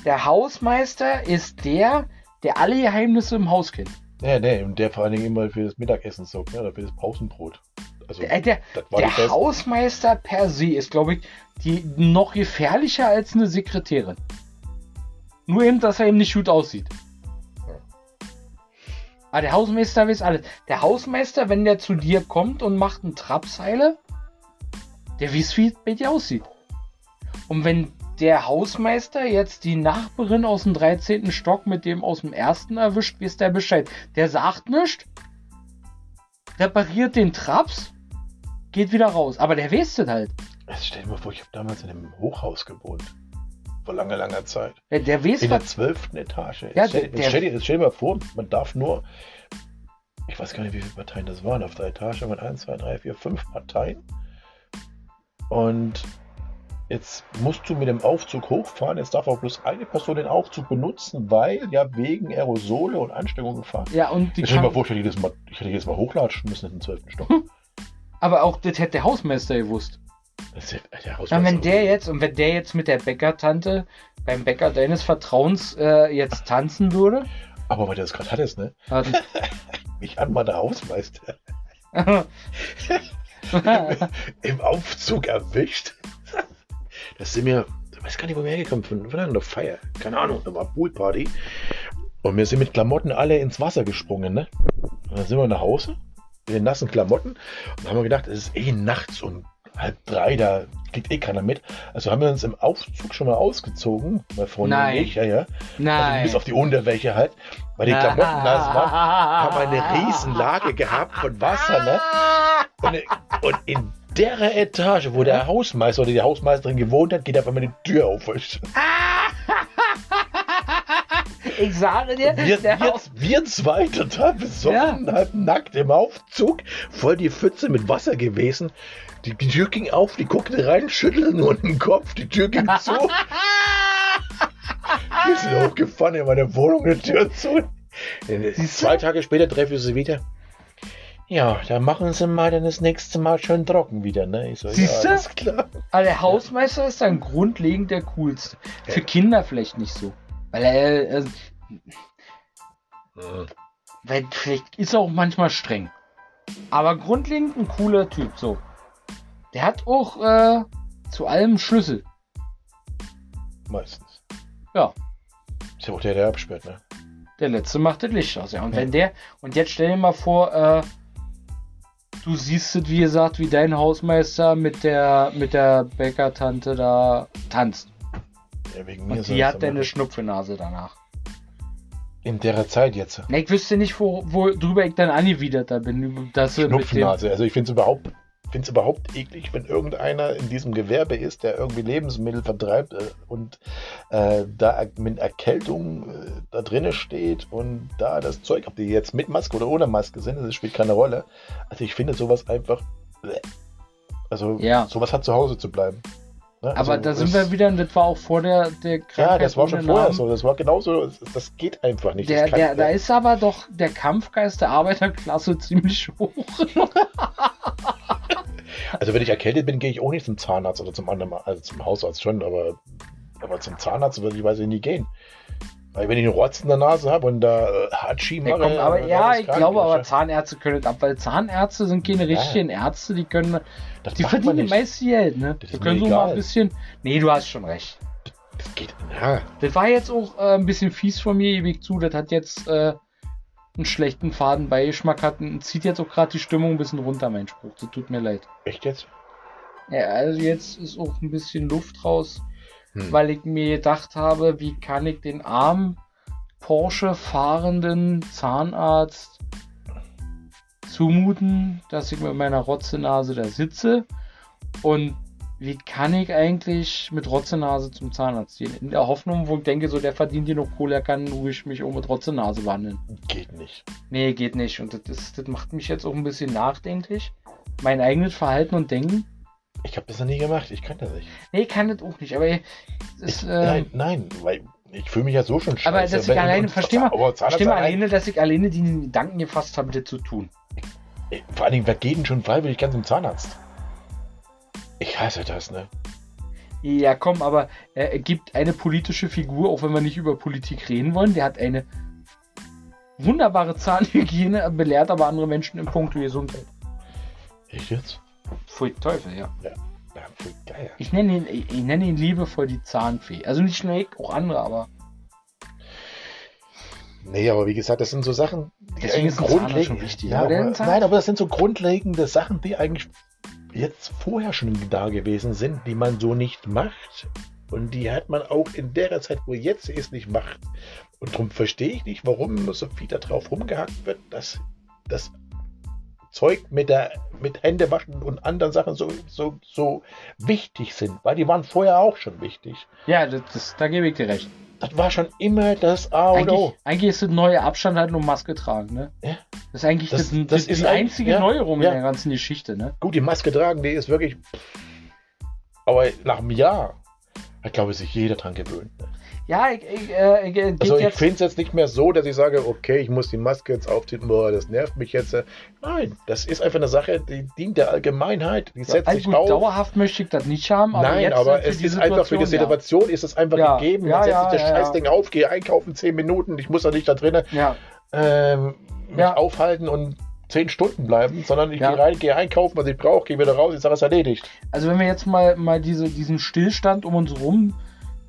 Der Hausmeister ist der, der alle Geheimnisse im Haus kennt. Ja, nee, und der vor allen Dingen immer für das Mittagessen sorgt, ne? oder für das Pausenbrot. Also, Der, der, der. Hausmeister per se ist, glaube ich, die noch gefährlicher als eine Sekretärin. Nur eben, dass er eben nicht gut aussieht. Aber der Hausmeister weiß alles. Der Hausmeister, wenn der zu dir kommt und macht eine Trapseile, der wie es bei dir aussieht. Und wenn der Hausmeister jetzt die Nachbarin aus dem 13. Stock mit dem aus dem ersten erwischt, weiß der Bescheid. Der sagt nichts, repariert den Traps, geht wieder raus. Aber der weiß das halt. Also stell dir mal vor, ich habe damals in einem Hochhaus gewohnt. Vor langer, langer Zeit. Der, der weiß, In der zwölften Etage. Ja, stell, der- stell, dir, stell dir mal vor, man darf nur, ich weiß gar nicht, wie viele Parteien das waren. Auf der Etage waren 1, 2, 3, 4, 5 Parteien. Und jetzt musst du mit dem Aufzug hochfahren. Jetzt darf auch bloß eine Person den Aufzug benutzen, weil ja wegen Aerosole und Ansteckungsgefahr. Ja, und die Ich dir mal kann, vor, ich hätte jedes Mal, ich hätte jedes Mal hochlatschen müssen in den zwölften Stock. aber auch das hätte der Hausmeister gewusst. Das ja, der Hausmeister- wenn der jetzt, und wenn der jetzt mit der Bäckertante beim Bäcker deines Vertrauens äh, jetzt tanzen würde, Aber weil du das gerade hattest, ne? Mich hat mal der Hausmeister im Aufzug erwischt. Das sind wir, ich weiß gar nicht, wo wir hergekommen sind, von einer Feier. Keine Ahnung, da war Poolparty. Und wir sind mit Klamotten alle ins Wasser gesprungen, ne? Und dann sind wir nach Hause mit den nassen Klamotten und haben wir gedacht, es ist eh nachts um halb drei, da kriegt eh keiner mit. Also haben wir uns im Aufzug schon mal ausgezogen, meine Freundin Nein. und ich, ja, ja. Also nein. bis auf die Unterwäsche halt, weil die Klamotten nass waren haben wir eine Riesenlage gehabt von Wasser, ne? Und, und in der Etage, wo der Hausmeister oder die Hausmeisterin gewohnt hat, geht auf einmal die Tür auf. Wir, Ich sage dir, wir, Haus, wir zwei total besoffen, halb nackt im Aufzug, voll die Pfütze mit Wasser gewesen. Die Tür ging auf, die guckte rein, schüttelte nur den Kopf, die Tür ging zu. Wir sind hochgefahren in meine Wohnung, die Tür zu. Zwei Tage später treffe ich sie wieder. Ja, dann machen Sie mal dann das nächste Mal schön trocken wieder, ne? Ich so, Siehste? ja, klar. aber der Hausmeister ist dann grundlegend der coolste. Für Kinder vielleicht nicht so. Weil er, äh, weil vielleicht ist er auch manchmal streng. Aber grundlegend ein cooler Typ, so. Der hat auch äh, zu allem Schlüssel. Meistens. Ja. Ist ja auch der, der absperrt, ne? Der letzte macht das Licht aus, ja. Und Ja. wenn der, und jetzt stell dir mal vor, äh, du siehst es, wie gesagt, wie dein Hausmeister mit der, mit der Bäckertante da tanzt. Ja, wegen mir Und die hat deine. Schnupfenase danach. In der Zeit jetzt. Na, ich wüsste nicht, wo, wo drüber ich dann angewiderter bin. Dass Schnupfnase. Also ich finde es überhaupt, find's überhaupt eklig, wenn irgendeiner in diesem Gewerbe ist, der irgendwie Lebensmittel vertreibt äh, und äh, da mit Erkältung äh, da drinnen steht und da das Zeug, ob die jetzt mit Maske oder ohne Maske sind, das spielt keine Rolle. Also ich finde sowas einfach. Also Ja. sowas hat zu Hause zu bleiben. Ne? aber also da sind wir wieder, und das war auch vor der, der Krankheit. Ja, das war schon vorher Namen. so. Das war genauso. Das, geht einfach nicht. Der, der, da ist aber doch der Kampfgeist der Arbeiterklasse ziemlich hoch. Also wenn ich erkältet bin, gehe ich auch nicht zum Zahnarzt oder zum anderen, also zum Hausarzt schon, aber, aber zum Zahnarzt würde ich weiß ich nie gehen. Weil wenn ich einen Rotz in der Nase habe und da äh, Hatschi mache, kommt, aber ja, ich glaube, aber. Zahnärzte können das ab, weil Zahnärzte sind keine richtigen Ärzte, die können, das die verdienen nicht. meist Geld, ne? Das Die können so mal ein bisschen. Nee, du hast schon recht. Das geht, ja, Das war jetzt auch äh, ein bisschen fies von mir, ewig zu. Das hat jetzt äh, einen schlechten Fadenbeigeschmack, hat, und zieht jetzt auch gerade die Stimmung ein bisschen runter, mein Spruch. Das tut mir leid. echt jetzt? Ja, also jetzt ist auch ein bisschen Luft raus, Hm. weil ich mir gedacht habe, wie kann ich den armen Porsche fahrenden Zahnarzt zumuten, dass ich mit meiner Rotzenase da sitze und wie kann ich eigentlich mit Rotzenase zum Zahnarzt gehen? In der Hoffnung, wo ich denke, so der verdient hier noch Kohle, er kann ruhig mich auch mit Rotzenase behandeln. Geht nicht. Nee, geht nicht. Und das, ist, das macht mich jetzt auch ein bisschen nachdenklich. Mein eigenes Verhalten und Denken. Ich habe das noch nie gemacht. Ich kann das nicht. Nee, kann das auch nicht. Aber es ist, Ich, ähm, nein, nein, weil ich fühle mich ja so schon scheiße. aber dass ich alleine, und- versteh mal, versteh alleine, dass ich alleine den Gedanken gefasst habe, das zu tun. Vor allen Dingen, wer geht denn schon freiwillig ganz zum Zahnarzt? Ich hasse das, ne? Ja, komm, aber äh, er gibt eine politische Figur, auch wenn wir nicht über Politik reden wollen. Der hat eine wunderbare Zahnhygiene, belehrt aber andere Menschen im Punkt Gesundheit. Echt jetzt? Pfui Teufel, ja. Ja, voll geil. Ich nenne ihn, ich, ich nenne ihn liebevoll die Zahnfee. Also nicht nur ich, auch andere, aber Nee, aber wie gesagt, das sind so Sachen, die Deswegen eigentlich ist grundlegend schon wichtig, Ja, aber nein, aber das sind so grundlegende Sachen, die eigentlich jetzt vorher schon da gewesen sind, die man so nicht macht. Und die hat man auch in der Zeit, wo jetzt ist, nicht macht. Und darum verstehe ich nicht, warum so viel da drauf rumgehackt wird, dass das Zeug mit der mit Händewaschen und anderen Sachen so, so, so wichtig sind, weil die waren vorher auch schon wichtig. ja, das, das, da gebe ich dir recht. Das war schon immer das A und O. Eigentlich, ist das neue Abstand halt nur Maske tragen, ne? Ja. Das ist eigentlich Das- das, das, das ist die eigentlich- einzige ja, Neuerung ja. in der ganzen Geschichte, ne? Gut, die Maske tragen, die ist wirklich. Aber nach einem Jahr hat, glaube ich, sich jeder dran gewöhnt. ne? Ja, ich, ich, äh, ich, geht Also ich finde es jetzt nicht mehr so, dass ich sage, okay, ich muss die Maske jetzt aufziehen, boah, das nervt mich jetzt. Nein, das ist einfach eine Sache, die dient der Allgemeinheit, die setzt Also sich gut, auf. dauerhaft möchte ich das nicht haben, aber Nein, aber es ist einfach für die Situation, Situation ist es einfach Ja. gegeben. Ja, Dann setze ja, ich das ja, ja. Scheißding auf, gehe einkaufen, 10 Minuten, ich muss da nicht da drinnen Ja, ähm, mich Ja. aufhalten und 10 Stunden bleiben, sondern ich Ja. gehe rein, gehe einkaufen, was ich brauche, gehe wieder raus, ich sage, es ist erledigt. also wenn wir jetzt mal, mal diese, diesen Stillstand um uns rum,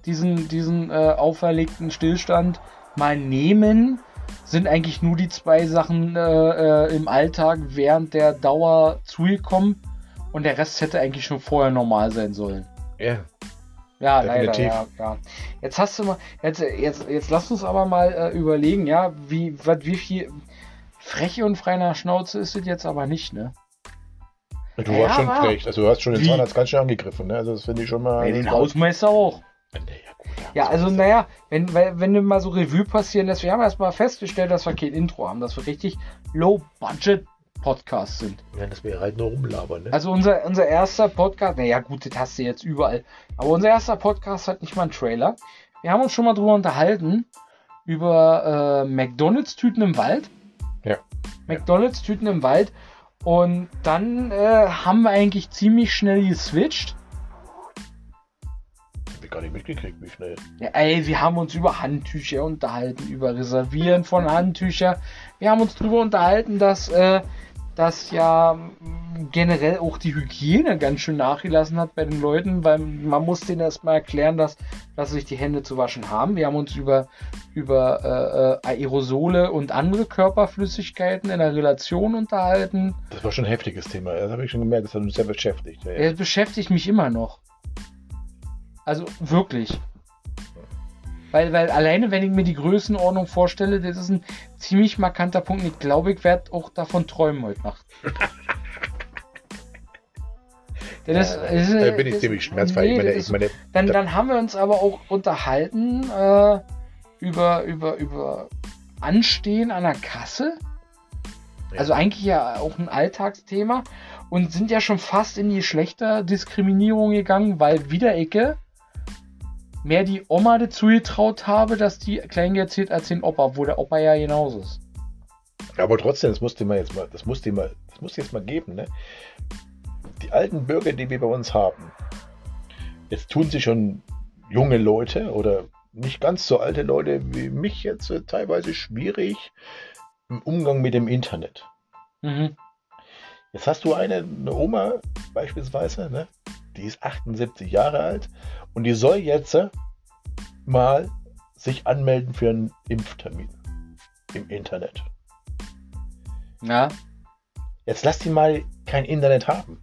diesen, diesen äh, auferlegten Stillstand mal nehmen, sind eigentlich nur die zwei Sachen äh, äh, im Alltag während der Dauer zugekommen und der Rest hätte eigentlich schon vorher normal sein sollen. Ja. Ja, Definitiv. leider, ja, ja. Jetzt hast du mal, jetzt, jetzt, jetzt lass uns aber mal äh, überlegen, ja, wie, wat, wie viel freche und frei nach Schnauze ist es jetzt aber nicht, ne? Du Ja, warst schon aber- frech. Also du hast schon den? Zahnarzt ganz schön angegriffen. Ne? Also das finde ich schon mal. Bei den Hausmeister auch. Ja, also naja, wenn, wenn du mal so Revue passieren lässt, wir haben erstmal festgestellt, dass wir kein Intro haben, dass wir richtig Low-Budget-Podcasts sind. Ja, dass wir halt nur rumlabern. Ne? Also unser, unser erster Podcast, naja gut, das hast du jetzt überall, aber unser erster Podcast hat nicht mal einen Trailer. Wir haben uns schon mal drüber unterhalten, über äh, McDonalds-Tüten im Wald. Ja. McDonalds-Tüten im Wald. Und dann äh, haben wir eigentlich ziemlich schnell geswitcht. Gar nicht mitgekriegt, wie schnell. Ja, ey, wir haben uns über Handtücher unterhalten, über Reservieren von Handtüchern. Wir haben uns darüber unterhalten, dass, äh, dass ja generell auch die Hygiene ganz schön nachgelassen hat bei den Leuten, weil man muss denen erstmal erklären, dass, dass sie sich die Hände zu waschen haben. Wir haben uns über, über äh, äh, Aerosole und andere Körperflüssigkeiten in der Relation unterhalten. Das war schon ein heftiges Thema. Das habe ich schon gemerkt, das hat uns sehr beschäftigt. Ja, ja. Es beschäftigt mich immer noch. Also wirklich. Weil, weil alleine, wenn ich mir die Größenordnung vorstelle, das ist ein ziemlich markanter Punkt. Ich glaube, ich werde auch davon träumen heute Nacht. Denn das, das, da bin ich das- ziemlich schmerzfrei. nee, ich meine, ich ist- meine, dann, da- dann haben wir uns aber auch unterhalten äh, über, über, über Anstehen an der Kasse. Ja. Also eigentlich ja auch ein Alltagsthema und sind ja schon fast in die Geschlechterdiskriminierung gegangen, weil wieder Ecke mehr die Oma dazu getraut habe, dass die Kleine erzählt als den Opa, wo der Opa ja genauso ist. Aber trotzdem, das musste man jetzt mal, das musste mal, das musste jetzt mal geben, ne? Die alten Bürger, die wir bei uns haben, jetzt tun sich schon junge Leute oder nicht ganz so alte Leute wie mich jetzt äh, teilweise schwierig im Umgang mit dem Internet. Mhm. Jetzt hast du eine, eine Oma beispielsweise, ne? die ist 78 Jahre alt und die soll jetzt äh, mal sich anmelden für einen Impftermin im Internet. Ja, Jetzt lass die mal kein Internet haben.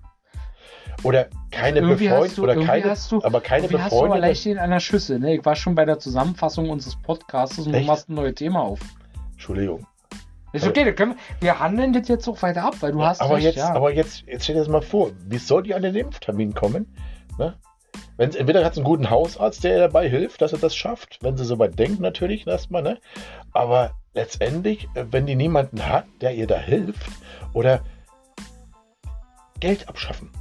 Oder keine irgendwie befreundet du, oder keine, du, aber keine irgendwie hast du befreundete. leicht in einer Schüssel. Ne? Ich war schon bei der Zusammenfassung unseres Podcasts und du Echt? machst ein neues Thema auf. Entschuldigung. Ist okay, wir, wir handeln das jetzt auch weiter ab, weil du hast aber recht, jetzt, ja. aber jetzt, jetzt stell dir das mal vor, wie soll die an den Impftermin kommen? Ne? Wenn entweder hat es einen guten Hausarzt, der ihr dabei hilft, dass er das schafft, wenn sie so weit denkt natürlich erstmal, ne? Aber letztendlich, äh, wenn die niemanden hat, der ihr da hilft, oder Geld abschaffen.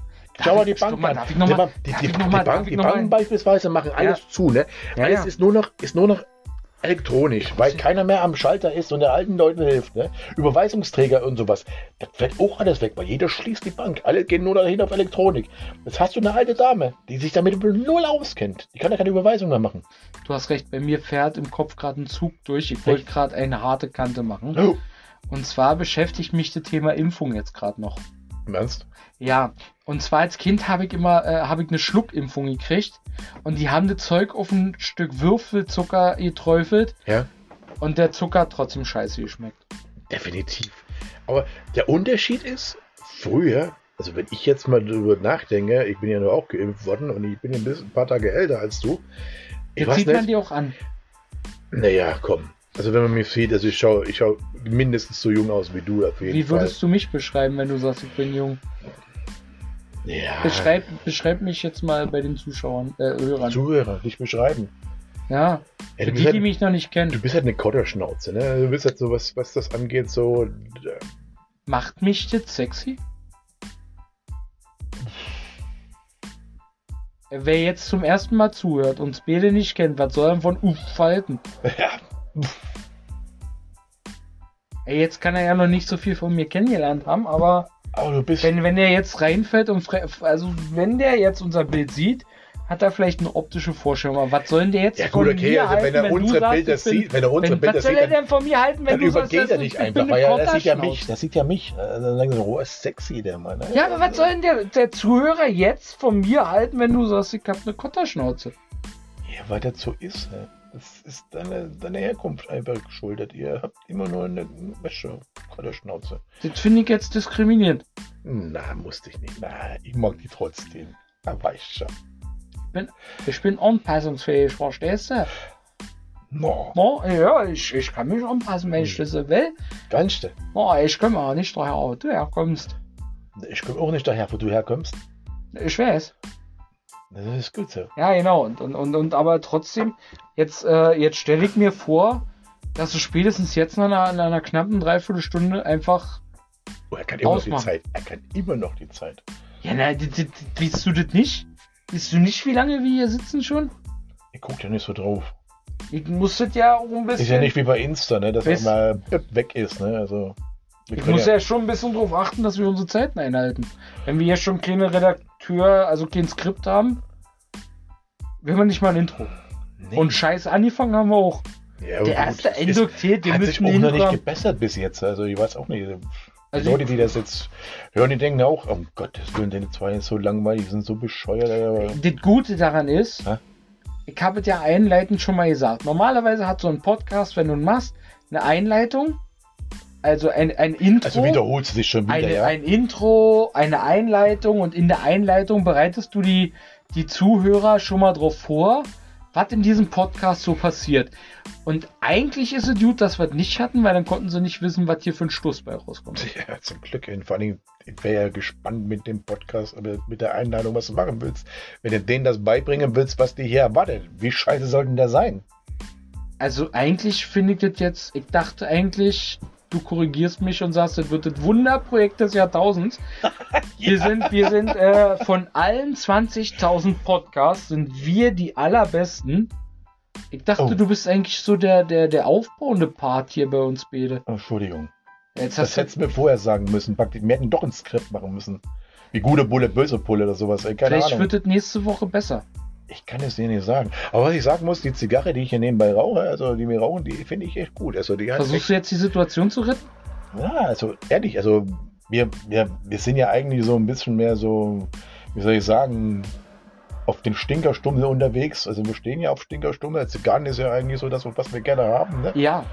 Schau mal die Bank stopp mal, an. Die, die, die, Banken beispielsweise machen alles zu, ne? Ja, alles ja. ist nur noch, ist nur noch elektronisch, weil keiner mehr am Schalter ist und der alten Leuten hilft. Ne? Überweisungsträger und sowas. Das fällt auch alles weg, weil jeder schließt die Bank. Alle gehen nur dahin auf Elektronik. Jetzt hast du eine alte Dame, die sich damit null auskennt. Die kann ja keine Überweisung mehr machen. Du hast recht, bei mir fährt im Kopf gerade ein Zug durch. Ich wollte gerade eine harte Kante machen. Oh. Und zwar beschäftigt mich das Thema Impfung jetzt gerade noch. Im Ernst? Ja, und zwar als Kind habe ich immer äh, habe ich eine Schluckimpfung gekriegt und die haben das Zeug auf ein Stück Würfelzucker geträufelt Ja, und der Zucker hat trotzdem scheiße geschmeckt. definitiv. Aber der Unterschied ist, früher, also wenn ich jetzt mal darüber nachdenke, ich bin ja nur auch geimpft worden und ich bin ein, bisschen, ein paar Tage älter als du. Ich Jetzt sieht man nicht, die auch an. naja, komm. Also wenn man mich sieht, also ich schaue ich schau mindestens so jung aus wie du auf jeden Wie Fall. würdest du mich beschreiben, wenn du sagst, ich bin jung? Ja, Beschreib, beschreib mich jetzt mal bei den Zuschauern, äh, Hörern. Zuhörer, nicht beschreiben. Ja, Ja, für die, bist die halt, mich noch nicht kennen. du bist halt eine Kotterschnauze, ne? Du bist halt so, was, was das angeht, so. äh, Macht mich das sexy? Wer jetzt zum ersten Mal zuhört und uns beide nicht kennt, was soll er von Uff halten? Ja, Ey, jetzt kann er ja noch nicht so viel von mir kennengelernt haben, aber aber du bist. wenn, wenn er jetzt reinfällt und fre- also wenn der jetzt unser Bild sieht, hat er vielleicht eine optische Vorstellung. Aber was soll denn der jetzt ja, von gut, okay, mir also halten, wenn er du unsere Bilder sieht, wenn er unsere wenn, Bilder was soll sieht, er denn von mir halten, wenn du sagst, übergeht er nicht einfach, weil er, das sieht ja mich, das sieht ja mich. Äh, Dann sagen sie, oh, ist sexy, der Mann. ne? Ja, aber was soll denn der, der Zuhörer jetzt von mir halten, wenn du sagst, ich hab eine Kotterschnauze? Ja, weil das so ist, ne? Das ist deine, deine Herkunft einfach geschuldet. Ihr habt immer nur eine Wäsche, Kotterschnauze. Das finde ich jetzt diskriminierend. Na, musste ich nicht. Na, ich mag die trotzdem. Da weiß ich schon. Ich bin, ich bin anpassungsfähig, verstehst du? No, No, ja, ich, ich kann mich anpassen, wenn ich das so will. ganz du. No, ich komme auch nicht daher, wo du herkommst. Ich komme auch nicht daher, wo du herkommst. Ich weiß. Das ist gut so. Ja, genau. Und, und, und, und aber trotzdem, jetzt, äh, jetzt stelle ich mir vor, dass du spätestens jetzt nach einer, nach einer knappen Dreiviertelstunde einfach. Oh, er kann immer noch die. Zeit. Er kann immer noch die Zeit. Ja, na, willst du das nicht? Willst du nicht, wie lange wir hier sitzen schon? Ich gucke ja nicht so drauf. Ich muss das ja auch ein bisschen. Ist ja nicht wie bei Insta, ne? Dass er mal weg ist, ne? Also. Ich muss ja schon ein bisschen darauf achten, dass wir unsere Zeiten einhalten. Wenn wir hier schon keine Redakteur, also kein Skript haben, will man nicht mal ein Intro. Nee. Und scheiß angefangen haben wir auch. ja, Der gut, erste ist- induktiert, wir hat sich müssen auch ein noch nicht haben. gebessert bis jetzt. Also ich weiß auch nicht. Die Also Leute, die das jetzt hören, die denken auch, oh Gott, das würden die zwei jetzt so langweilig, die sind so bescheuert. Aber Das Gute daran ist, Hä? ich habe es ja einleitend schon mal gesagt. Normalerweise hat so ein Podcast, wenn du ihn machst, eine Einleitung, also ein, ein Intro. also wiederholt sich schon wieder, eine, ja. ein Intro, eine Einleitung und in der Einleitung bereitest du die, die Zuhörer schon mal drauf vor, was in diesem Podcast so passiert. Und eigentlich ist es gut, dass wir es nicht hatten, weil dann konnten sie nicht wissen, was hier für ein Stoß bei rauskommt. Ja, zum Glück. Vor allem, ich wäre ja gespannt mit dem Podcast, aber mit der Einladung, was du machen willst. Wenn du denen das beibringen willst, was die hier erwartet, wie scheiße sollten der sein? Also eigentlich finde ich das jetzt, ich dachte eigentlich, du korrigierst mich und sagst, das wird das Wunderprojekt des Jahrtausends. Wir sind, wir sind äh, von allen 20.000 Podcasts sind wir die allerbesten. Ich dachte, Oh. du bist eigentlich so der, der, der aufbauende Part hier bei uns beide. Oh, Entschuldigung. Jetzt Das hättest du mir vorher sagen müssen. Praktisch. Wir hätten doch ein Skript machen müssen. Wie gute Bulle, böse Pulle oder sowas. Ey, keine vielleicht Ahnung. wird es nächste Woche besser. Ich kann es dir nicht sagen. Aber was ich sagen muss, die Zigarre, die ich hier nebenbei rauche, also die mir rauchen, die finde ich echt gut. Also die Versuchst du jetzt die Situation zu retten? Ja, also ehrlich, also wir, wir, wir sind ja eigentlich so ein bisschen mehr so, wie soll ich sagen, auf den Stinkerstummel unterwegs. Also wir stehen ja auf Stinkerstummel. Zigarren ist ja eigentlich so das, was wir gerne haben. Ne? Ja.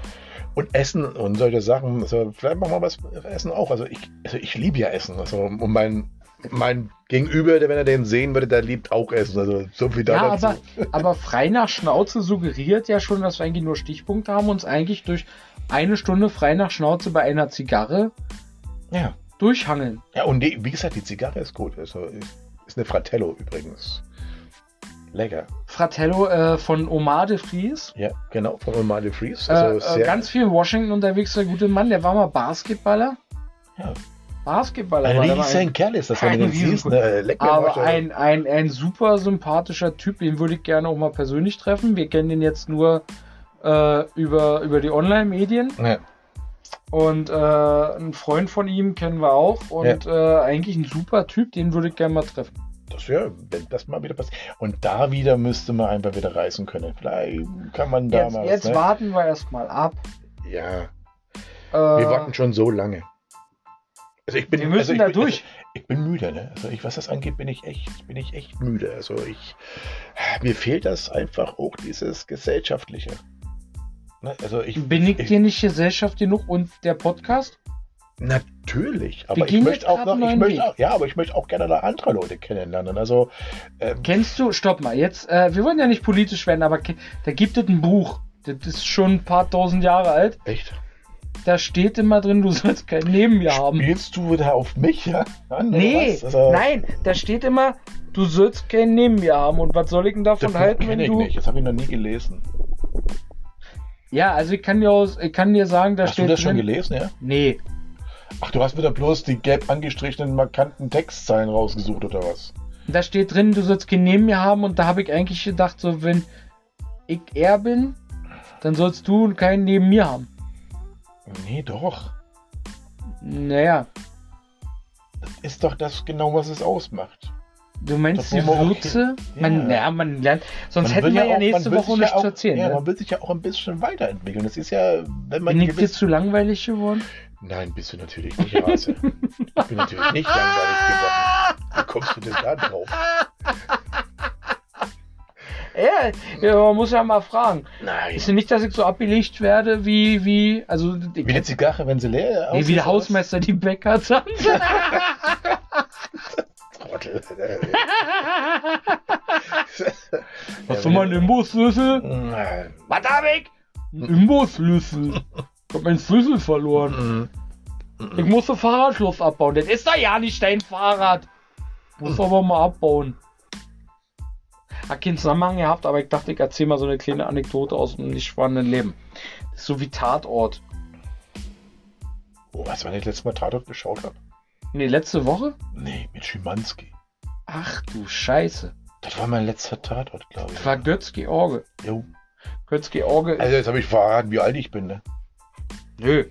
Und Essen und solche Sachen. Also vielleicht machen wir was Essen auch. Also ich, also ich liebe ja Essen. Also und mein, mein Gegenüber, der, wenn er den sehen würde, der liebt auch Essen. Also so viel da Ja, dazu. aber, aber frei nach Schnauze suggeriert ja schon, dass wir eigentlich nur Stichpunkte haben und uns eigentlich durch eine Stunde frei nach Schnauze bei einer Zigarre ja. durchhangeln. ja, und die, wie gesagt, die Zigarre ist gut. Also ist eine Fratello übrigens. Lecker. Fratello äh, von Omar de Vries. Ja, genau, von Omar de Vries. Äh, Also äh, ganz viel in Washington unterwegs, der gute Mann, der war mal Basketballer. ja. Basketballer Ein ein, Kerl ist das, wenn du den siehst. Ne? Leck mir aber ein, ein, ein super sympathischer Typ, den würde ich gerne auch mal persönlich treffen. Wir kennen den jetzt nur äh, über, über die Online-Medien. Ja. Und äh, einen Freund von ihm kennen wir auch. Und äh, eigentlich ein super Typ, den würde ich gerne mal treffen. Das ja, wenn das mal wieder passiert. Und da wieder müsste man einfach wieder reisen können. Vielleicht kann man da Jetzt, mal. jetzt ne? warten wir erstmal ab. Ja, Äh, wir warten schon so lange. Also ich bin, wir müssen also ich da bin, durch. Also ich bin müde, ne? Also ich, was das angeht, bin ich echt, bin ich echt müde. Also ich, mir fehlt das einfach auch dieses gesellschaftliche. Ne? Also ich Bin ich dir nicht Gesellschaft genug und der Podcast? Natürlich, aber ich möchte auch noch, ich möchte auch, ja, aber ich möchte auch gerne da andere Leute kennenlernen. Also ähm, Kennst du, stopp mal, jetzt, äh, wir wollen ja nicht politisch werden, aber da gibt es ein Buch, das ist schon ein paar tausend Jahre alt. echt. Da steht immer drin, du sollst kein neben mir haben. Spielst du da auf mich ja? an, oder Nee? Also, nein, da steht immer, du sollst keinen neben mir haben. Und was soll ich denn Das davon Buch halten, wenn ich du. nicht. Das habe ich noch nie gelesen. Ja, also ich kann dir aus, ich kann dir sagen, da Hast du steht das schon drin. gelesen, ja? Nee, Ach, du hast wieder bloß die gelb angestrichenen markanten Textzeilen rausgesucht oder was? da steht drin, du sollst keinen neben mir haben. Und da habe ich eigentlich gedacht, so, wenn ich er bin, dann sollst du keinen neben mir haben. Nee, doch. Naja, Das ist doch das genau, was es ausmacht. du meinst Das die Würze? Ja. Man, ja, man lernt. Sonst Man hätten wir ja ja auch- nächste Woche nichts ja zu erzählen. Ja, ne? man will sich ja auch ein bisschen weiterentwickeln. Das ist ja, wenn man Bin ich dir zu langweilig geworden? Nein, bist du natürlich nicht, Rase. ich bin natürlich nicht langweilig geworden. Wie kommst du denn da drauf? Ja, man muss ja mal fragen. Nein. Ist ja nicht, dass ich so abgelegt werde wie, wie, also, Wie eine Zigarre, wenn sie leer nee, wie der? Hausmeister die Bäcker sagt. Trottel. Hast du mal einen Imbusschlüssel? Nein. Was hab ich? Ein Imbusschlüssel. Ich hab meinen Schlüssel verloren. Ich musste Fahrradschloss abbauen. Das ist doch ja nicht dein Fahrrad. Muss aber mal abbauen. Hat keinen Zusammenhang gehabt, aber ich dachte, ich erzähle mal so eine kleine Anekdote aus dem nicht vorhandenen Leben. Das ist so wie Tatort. Oh, was war das letzte Mal Tatort geschaut habe? Nee, letzte Woche? Nee, mit Schimanski. Ach du Scheiße. Das war mein letzter Tatort, glaube ich. Das war Götz George. Jo. Götz George. Also jetzt habe ich verraten, wie alt ich bin, ne? Nö.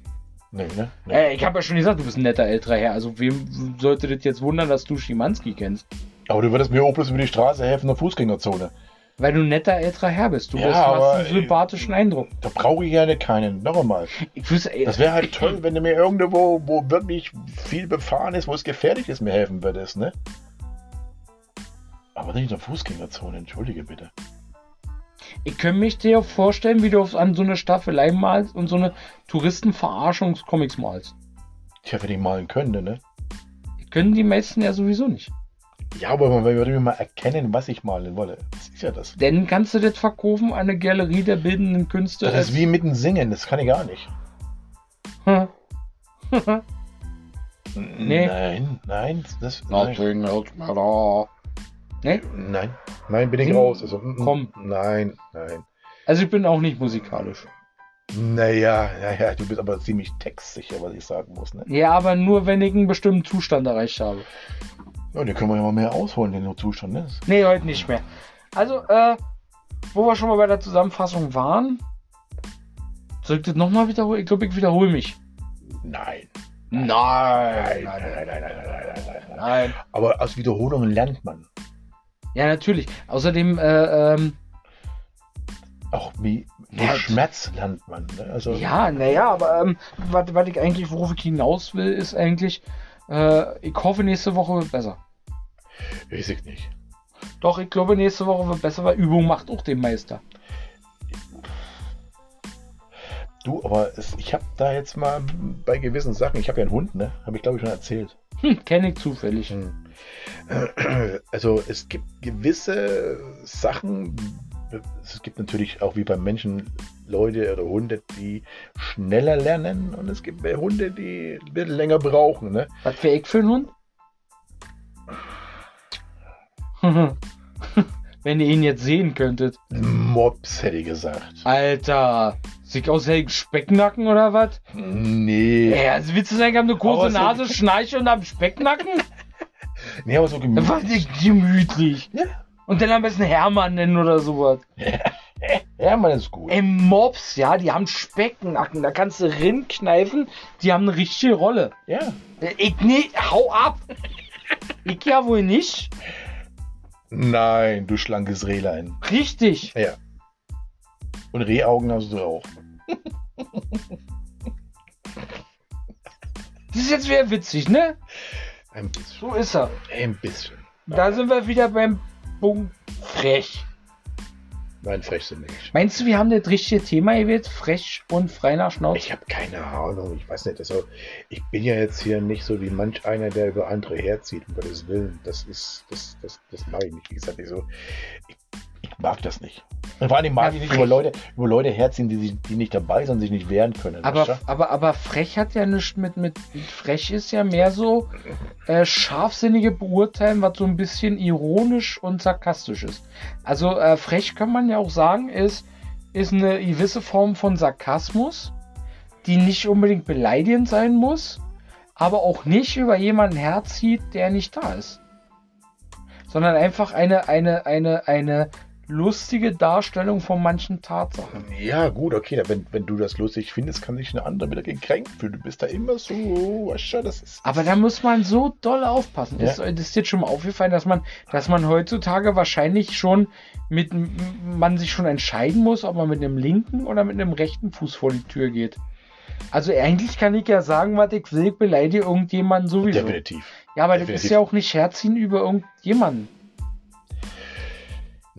Nee, ne? Nee. Äh, ich habe ja schon gesagt, du bist ein netter älterer Herr. Also wem sollte das jetzt wundern, dass du Schimanski kennst? Aber du würdest mir bloß über die Straße helfen in der Fußgängerzone. Weil du ein netter älterer Herr bist. Du Ja, bist, aber, einen sympathischen Eindruck. Da brauche ich gerne keinen. Noch einmal. Wüsste, ey, Das wäre halt toll, wenn du mir irgendwo, wo wirklich viel befahren ist, wo es gefährlich ist, mir helfen würdest, ne? Aber nicht in der Fußgängerzone, entschuldige bitte. Ich könnte mich dir vorstellen, wie du an so eine Staffelei malst und so eine Touristenverarschungscomics malst. Tja, wenn ich malen könnte, ne? Können die meisten ja sowieso nicht. Ja, aber man würde mal erkennen, was ich malen wolle. Das ist ja das. Dann kannst du das verkaufen eine Galerie der bildenden Künste. Das ist wie mit dem Singen, das kann ich gar nicht. Hm. Nee. Nein, nein, das. Nein, Nothing else matter. Nee? nein, nein bin ich Sing- raus. Also, mm, mm, Komm. Nein, nein. Also ich bin auch nicht musikalisch. Naja, naja, du bist aber ziemlich textsicher, was ich sagen muss. Ne? Ja, aber nur wenn ich einen bestimmten Zustand erreicht habe. Ja, den können wir ja mal mehr ausholen, den der Zustand ist. Ne? Nee, heute nicht mehr. Also, äh, wo wir schon mal bei der Zusammenfassung waren, soll ich das nochmal wiederholen? Ich glaube, ich wiederhole mich. Nein. Nein. Nein, nein, nein, nein, nein, nein, nein. nein. Aber aus Wiederholungen lernt man. Ja, natürlich. Außerdem, äh, ähm, auch wie durch. Schmerz lernt man. Ne? Also, ja, naja, aber ähm, was ich eigentlich, worauf ich hinaus will, ist eigentlich, äh, ich hoffe nächste Woche wird besser. Weiß ich nicht. Doch, ich glaube, nächste Woche wird besser, weil Übung macht auch den Meister. Du, aber es, ich habe da jetzt mal bei gewissen Sachen, ich habe ja einen Hund, ne? Habe ich glaube ich schon erzählt. Hm, kenne ich zufällig. Hm. Also es gibt gewisse Sachen, es gibt natürlich auch wie beim Menschen Leute oder Hunde, die schneller lernen und es gibt Hunde, die ein bisschen länger brauchen. Ne? Was wäre ich für ein Hund? Wenn ihr ihn jetzt sehen könntet. Mops hätte ich gesagt. Alter, sieht aus wie ein Specknacken oder was? Nee. Ja, also willst du sagen, ich habe eine kurze Nase, Schnarche und hab Specknacken? Nee, aber so war gemütlich. ich gemütlich. Ja. Und dann am besten Hermann nennen oder sowas. Man ist gut. Ey, Mops, ja, die haben Specknacken. Da kannst du rinkneifen. Die haben eine richtige Rolle. Ja. Ich, nee, hau ab. Ich ja wohl nicht. Nein, du schlankes Rehlein. Richtig. Ja. Und Rehaugen hast du auch. Das ist jetzt wieder witzig, ne? Ein bisschen. So ist er. Ein bisschen. Da sind wir wieder beim Punkt frech. Nein, frech sind wir nicht. Meinst du, wir haben das richtige Thema gewählt? Frech und frei nach Schnauze? Ich habe keine Ahnung, ich weiß nicht. Also, ich bin ja jetzt hier nicht so wie manch einer, der über andere herzieht, um Gottes Willen. Das ist, das, das, das mache ich nicht. Wie gesagt, ich, so, ich, ich mag das nicht. Und vor allem mag Ja, ich nicht frech. über Leute, über Leute herziehen, die, sich- die nicht dabei sind, sich nicht wehren können. Aber, aber, aber frech hat ja nichts mit, mit. Frech ist ja mehr so äh, scharfsinnige Beurteilen, was so ein bisschen ironisch und sarkastisch ist. Also, äh, frech kann man ja auch sagen, ist, ist eine gewisse Form von Sarkasmus, die nicht unbedingt beleidigend sein muss, aber auch nicht über jemanden herzieht, der nicht da ist. Sondern einfach eine, eine, eine, eine lustige Darstellung von manchen Tatsachen. Ja, gut, okay, wenn, wenn du das lustig findest, kann sich eine andere wieder gekränkt fühlen. Du bist da immer so, du, das ist. Aber da muss man so doll aufpassen. Ja. Ist, ist dir schon mal aufgefallen, dass man, dass man heutzutage wahrscheinlich schon mit, man sich schon entscheiden muss, ob man mit einem linken oder mit einem rechten Fuß vor die Tür geht. Also eigentlich kann ich ja sagen, was ich will, ich beleidige irgendjemanden sowieso. Definitiv. Ja, aber das ist definitiv. ja auch nicht herziehen über irgendjemanden.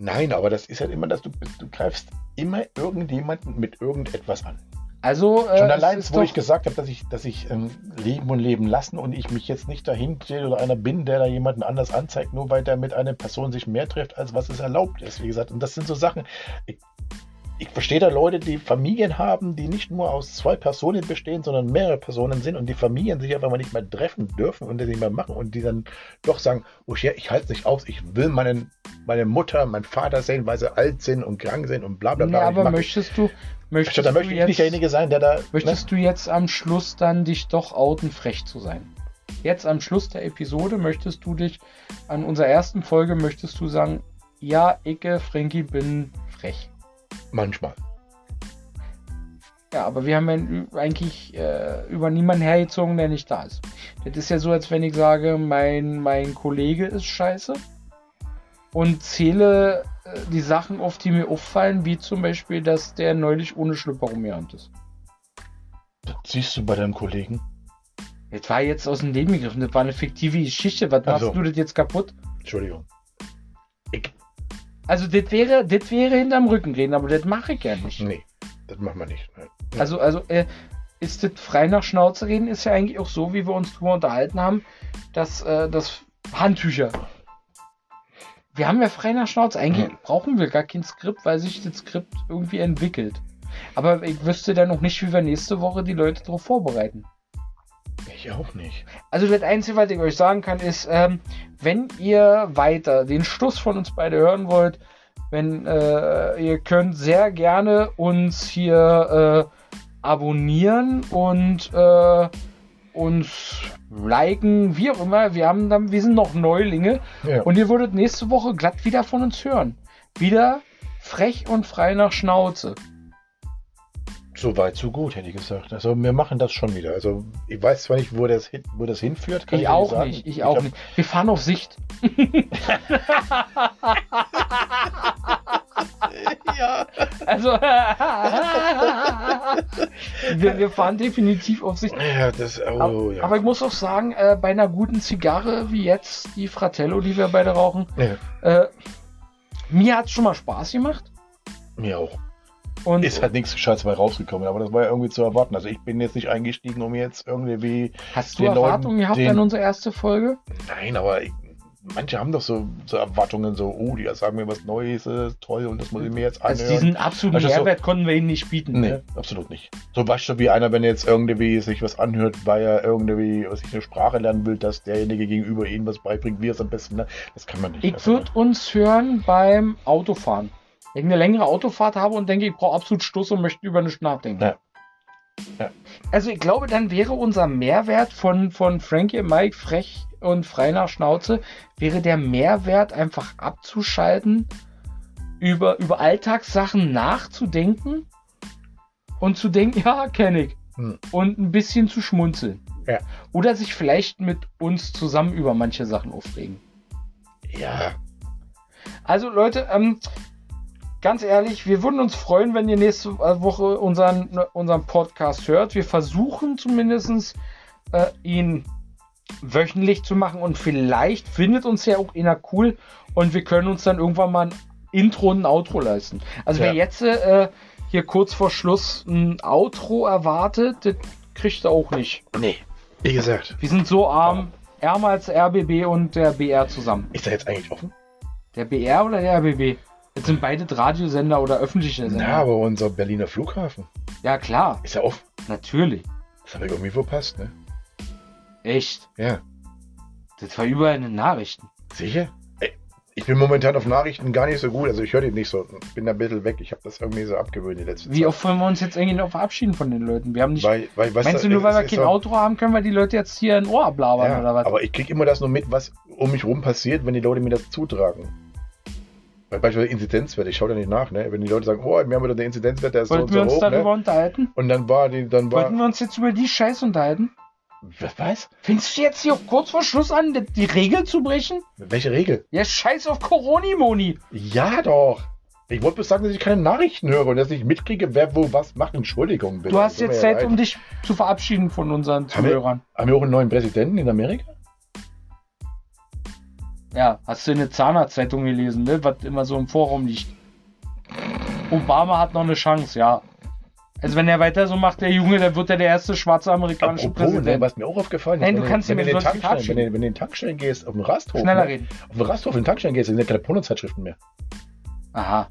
Nein, aber das ist halt immer, dass du, du greifst immer irgendjemanden mit irgendetwas an. Also, äh, Schon allein, ist wo doch- ich gesagt habe, dass ich, dass ich ähm, leben und leben lassen und ich mich jetzt nicht dahin drehe oder einer bin, der da jemanden anders anzeigt, nur weil der mit einer Person sich mehr trifft, als was es erlaubt ist. Wie gesagt, und das sind so Sachen. Ich, ich verstehe da Leute, die Familien haben, die nicht nur aus zwei Personen bestehen, sondern mehrere Personen sind und die Familien sich einfach mal nicht mehr treffen dürfen und das nicht mehr machen und die dann doch sagen, oh ja, ich halte es nicht aus, ich will meinen, meine Mutter, meinen Vater sehen, weil sie alt sind und krank sind und bla bla bla. Ich aber möchtest du, möchtest Statt, da möchte du ich jetzt, nicht derjenige sein, der da. ne? möchtest du jetzt am Schluss dann dich doch outen, frech zu sein? Jetzt am Schluss der Episode möchtest du dich, an unserer ersten Folge möchtest du sagen, ja, Icke, Frankie, bin frech. Manchmal. Ja, aber wir haben ja eigentlich äh, über niemanden hergezogen, der nicht da ist. Das ist ja so, als wenn ich sage, mein, mein Kollege ist scheiße und zähle äh, die Sachen auf, die mir auffallen, wie zum Beispiel, dass der neulich ohne Schlüpper rumgerannt ist. Das siehst du bei deinem Kollegen. Das war jetzt aus dem Leben gegriffen, das war eine fiktive Geschichte. Was Ach machst du das jetzt kaputt? Entschuldigung. Ich, Also, das wäre, das wäre hinterm Rücken reden, aber das mache ich ja nicht. nee, das machen wir nicht. Nein. Also, also äh, ist das frei nach Schnauze reden, ist ja eigentlich auch so, wie wir uns drüber unterhalten haben, dass, äh, dass Handtücher Wir haben ja frei nach Schnauze. Eigentlich Hm. brauchen wir gar kein Skript, weil sich das Skript irgendwie entwickelt. Aber ich wüsste dann noch nicht, wie wir nächste Woche die Leute darauf vorbereiten. Ich auch nicht. Also das Einzige, was ich euch sagen kann, ist, ähm, wenn ihr weiter den Stuss von uns beide hören wollt, wenn äh, ihr könnt sehr gerne uns hier äh, abonnieren und äh, uns liken, wie auch immer. Wir haben dann, wir sind noch Neulinge Ja. und ihr würdet nächste Woche glatt wieder von uns hören. Wieder frech und frei nach Schnauze. So weit, so gut, hätte ich gesagt. Also wir machen das schon wieder. Also ich weiß zwar nicht, wo das, hin, wo das hinführt. kann Ich dir auch sagen. nicht, ich auch hab- nicht. Wir fahren auf Sicht. Ja. Also, wir, wir fahren definitiv auf Sicht. Ja, das, oh, Aber, ja. aber ich muss auch sagen, äh, bei einer guten Zigarre wie jetzt die Fratello, die wir beide rauchen, ja, äh, mir hat es schon mal Spaß gemacht. mir auch. Und Ist halt nichts Gescheites bei rausgekommen, aber das war ja irgendwie zu erwarten. Also ich bin jetzt nicht eingestiegen, um jetzt irgendwie. hast du Erwartungen Leuten gehabt den- an unsere erste Folge? Nein, aber ich, manche haben doch so, so Erwartungen, so, oh, die sagen mir was Neues, ist toll und das muss ich mir jetzt Also anhören. diesen absoluten Also so- Mehrwert konnten wir ihnen nicht bieten. Nee, Ne? absolut nicht. So weißt du, wie einer, wenn er jetzt irgendwie sich was anhört, weil er irgendwie, was ich eine Sprache lernen will, dass derjenige gegenüber ihm was beibringt, wie er es am besten, ne? Das kann man nicht. Ich Also, würde uns hören beim Autofahren. Wenn ich eine längere Autofahrt habe und denke, ich brauche absolut Stoß und möchte über nichts nachdenken. Ja. Ja. Also ich glaube, dann wäre unser Mehrwert von, von Frankie Mike frech und frei nach Schnauze, wäre der Mehrwert einfach abzuschalten, über, über Alltagssachen nachzudenken und zu denken, ja, kenne ich. Hm. Und ein bisschen zu schmunzeln. Ja. Oder sich vielleicht mit uns zusammen über manche Sachen aufregen. ja, Also Leute, ähm, ganz ehrlich, wir würden uns freuen, wenn ihr nächste Woche unseren, unseren Podcast hört. Wir versuchen zumindest äh, ihn wöchentlich zu machen und vielleicht findet uns ja auch einer cool und wir können uns dann irgendwann mal ein Intro und ein Outro leisten. Also wer Ja. jetzt äh, hier kurz vor Schluss ein Outro erwartet, das kriegt er auch nicht. nee. Wie gesagt, Wir sind so arm, ärmer als RBB und der BR zusammen. ist er jetzt eigentlich offen? Der BR oder der RBB? Jetzt sind beide Radiosender oder öffentliche Sender. Na, aber unser Berliner Flughafen ja, klar, ist ja offen. natürlich. Das habe ich irgendwie verpasst, ne? Echt. Ja. Das war überall in den Nachrichten. Sicher? Ey, Ich bin momentan auf Nachrichten gar nicht so gut, also ich höre die nicht so. Ich bin da ein bisschen weg. Ich habe das irgendwie so abgewöhnt die letzte Wie Zeit. oft wollen wir uns jetzt eigentlich noch verabschieden von den Leuten? Wir haben nicht. Weil, weil, was meinst da- du nur, weil wir kein so- Auto haben, können wir die Leute jetzt hier ein Ohr ablabern Ja, oder was? aber ich kriege immer das nur mit, was um mich rum passiert, wenn die Leute mir das zutragen. Beispielsweise Inzidenzwert, ich schaue da nicht nach, ne? Wenn die Leute sagen, oh, wir haben wieder den Inzidenzwert, der ist so Wollten und wir so uns hoch, darüber ne? unterhalten? Und dann war die, dann war. Wollten wir uns jetzt über die Scheiß unterhalten? Was? Findest du jetzt hier kurz vor Schluss an, die, die Regel zu brechen? Welche Regel? Ja, scheiß auf Coroni-Moni. Ja, doch. Ich wollte bloß sagen, dass ich keine Nachrichten höre und dass ich mitkriege, wer wo was macht. Entschuldigung, bitte. Du hast jetzt ja Zeit, leid. um dich zu verabschieden von unseren Haben wir- Zuhörern. Haben wir auch einen neuen Präsidenten in Amerika? Ja, hast du in der Zahnarztzeitung gelesen, ne? was immer so im Forum liegt. Obama hat noch eine Chance, ja. Also wenn er weiter so macht, der Junge, dann wird er der erste schwarze amerikanische Apropos, ne, Präsident. was mir auch aufgefallen ist, Nein, du wenn kannst wenn dir du in den Tankstellen, wenn, verabschieden. du- wenn du in den Tankstellen gehst, auf dem Rasthof, Schneller ne? reden. auf dem Rasthof in den Tankstellen gehst, da sind ja keine Pornozeitschriften mehr. Aha.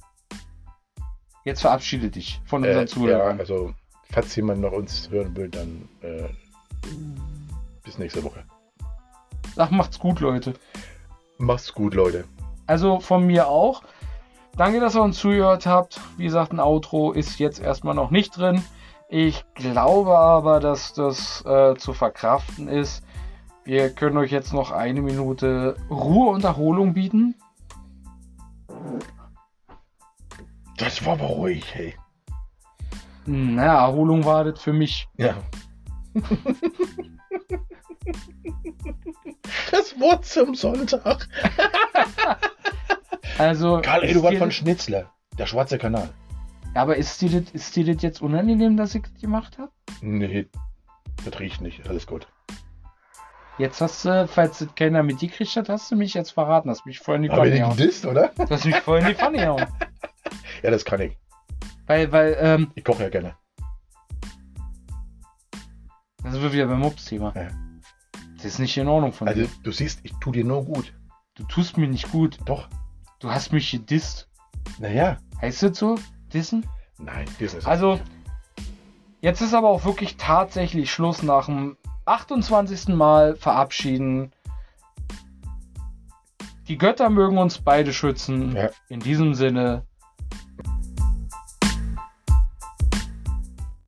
Jetzt verabschiede dich von unseren Äh, ja, Zuhörern. also, falls jemand noch uns hören will, dann äh, bis nächste Woche. Sag, macht's gut, Leute. Macht's gut, Leute. Also von mir auch. Danke, dass ihr uns zugehört habt. Wie gesagt, ein Outro ist jetzt erstmal noch nicht drin. Ich glaube aber, dass das äh, zu verkraften ist. Wir können euch jetzt noch eine Minute Ruhe und Erholung bieten. Das war aber ruhig, hey. Na, Erholung war das für mich. Ja. das Wort zum Sonntag. Also, Karl Eduard von das- Schnitzler, der schwarze Kanal. aber ist dir, das, ist dir das jetzt unangenehm, dass ich das gemacht habe? Nee, das riecht nicht. Alles gut. Jetzt hast du, falls das keiner mitgekriegt hat, hast du mich jetzt verraten. Hast mich voll in die Pfanne gehauen. du disst, oder? Du hast mich voll in die Pfanne gehauen. Ja, das kann ich. Weil, weil, ähm, Ich koche ja gerne. da sind wir wieder beim Mops-Thema. Ja. Das ist nicht in Ordnung von Also, dir. du siehst, ich tue dir nur gut. Du tust mir nicht gut. Doch. Du hast mich gedisst. Naja. Heißt das so? Dissen? Nein, das ist Also, jetzt ist aber auch wirklich tatsächlich Schluss nach dem 28. Mal verabschieden. Die Götter mögen uns beide schützen. Ja. In diesem Sinne,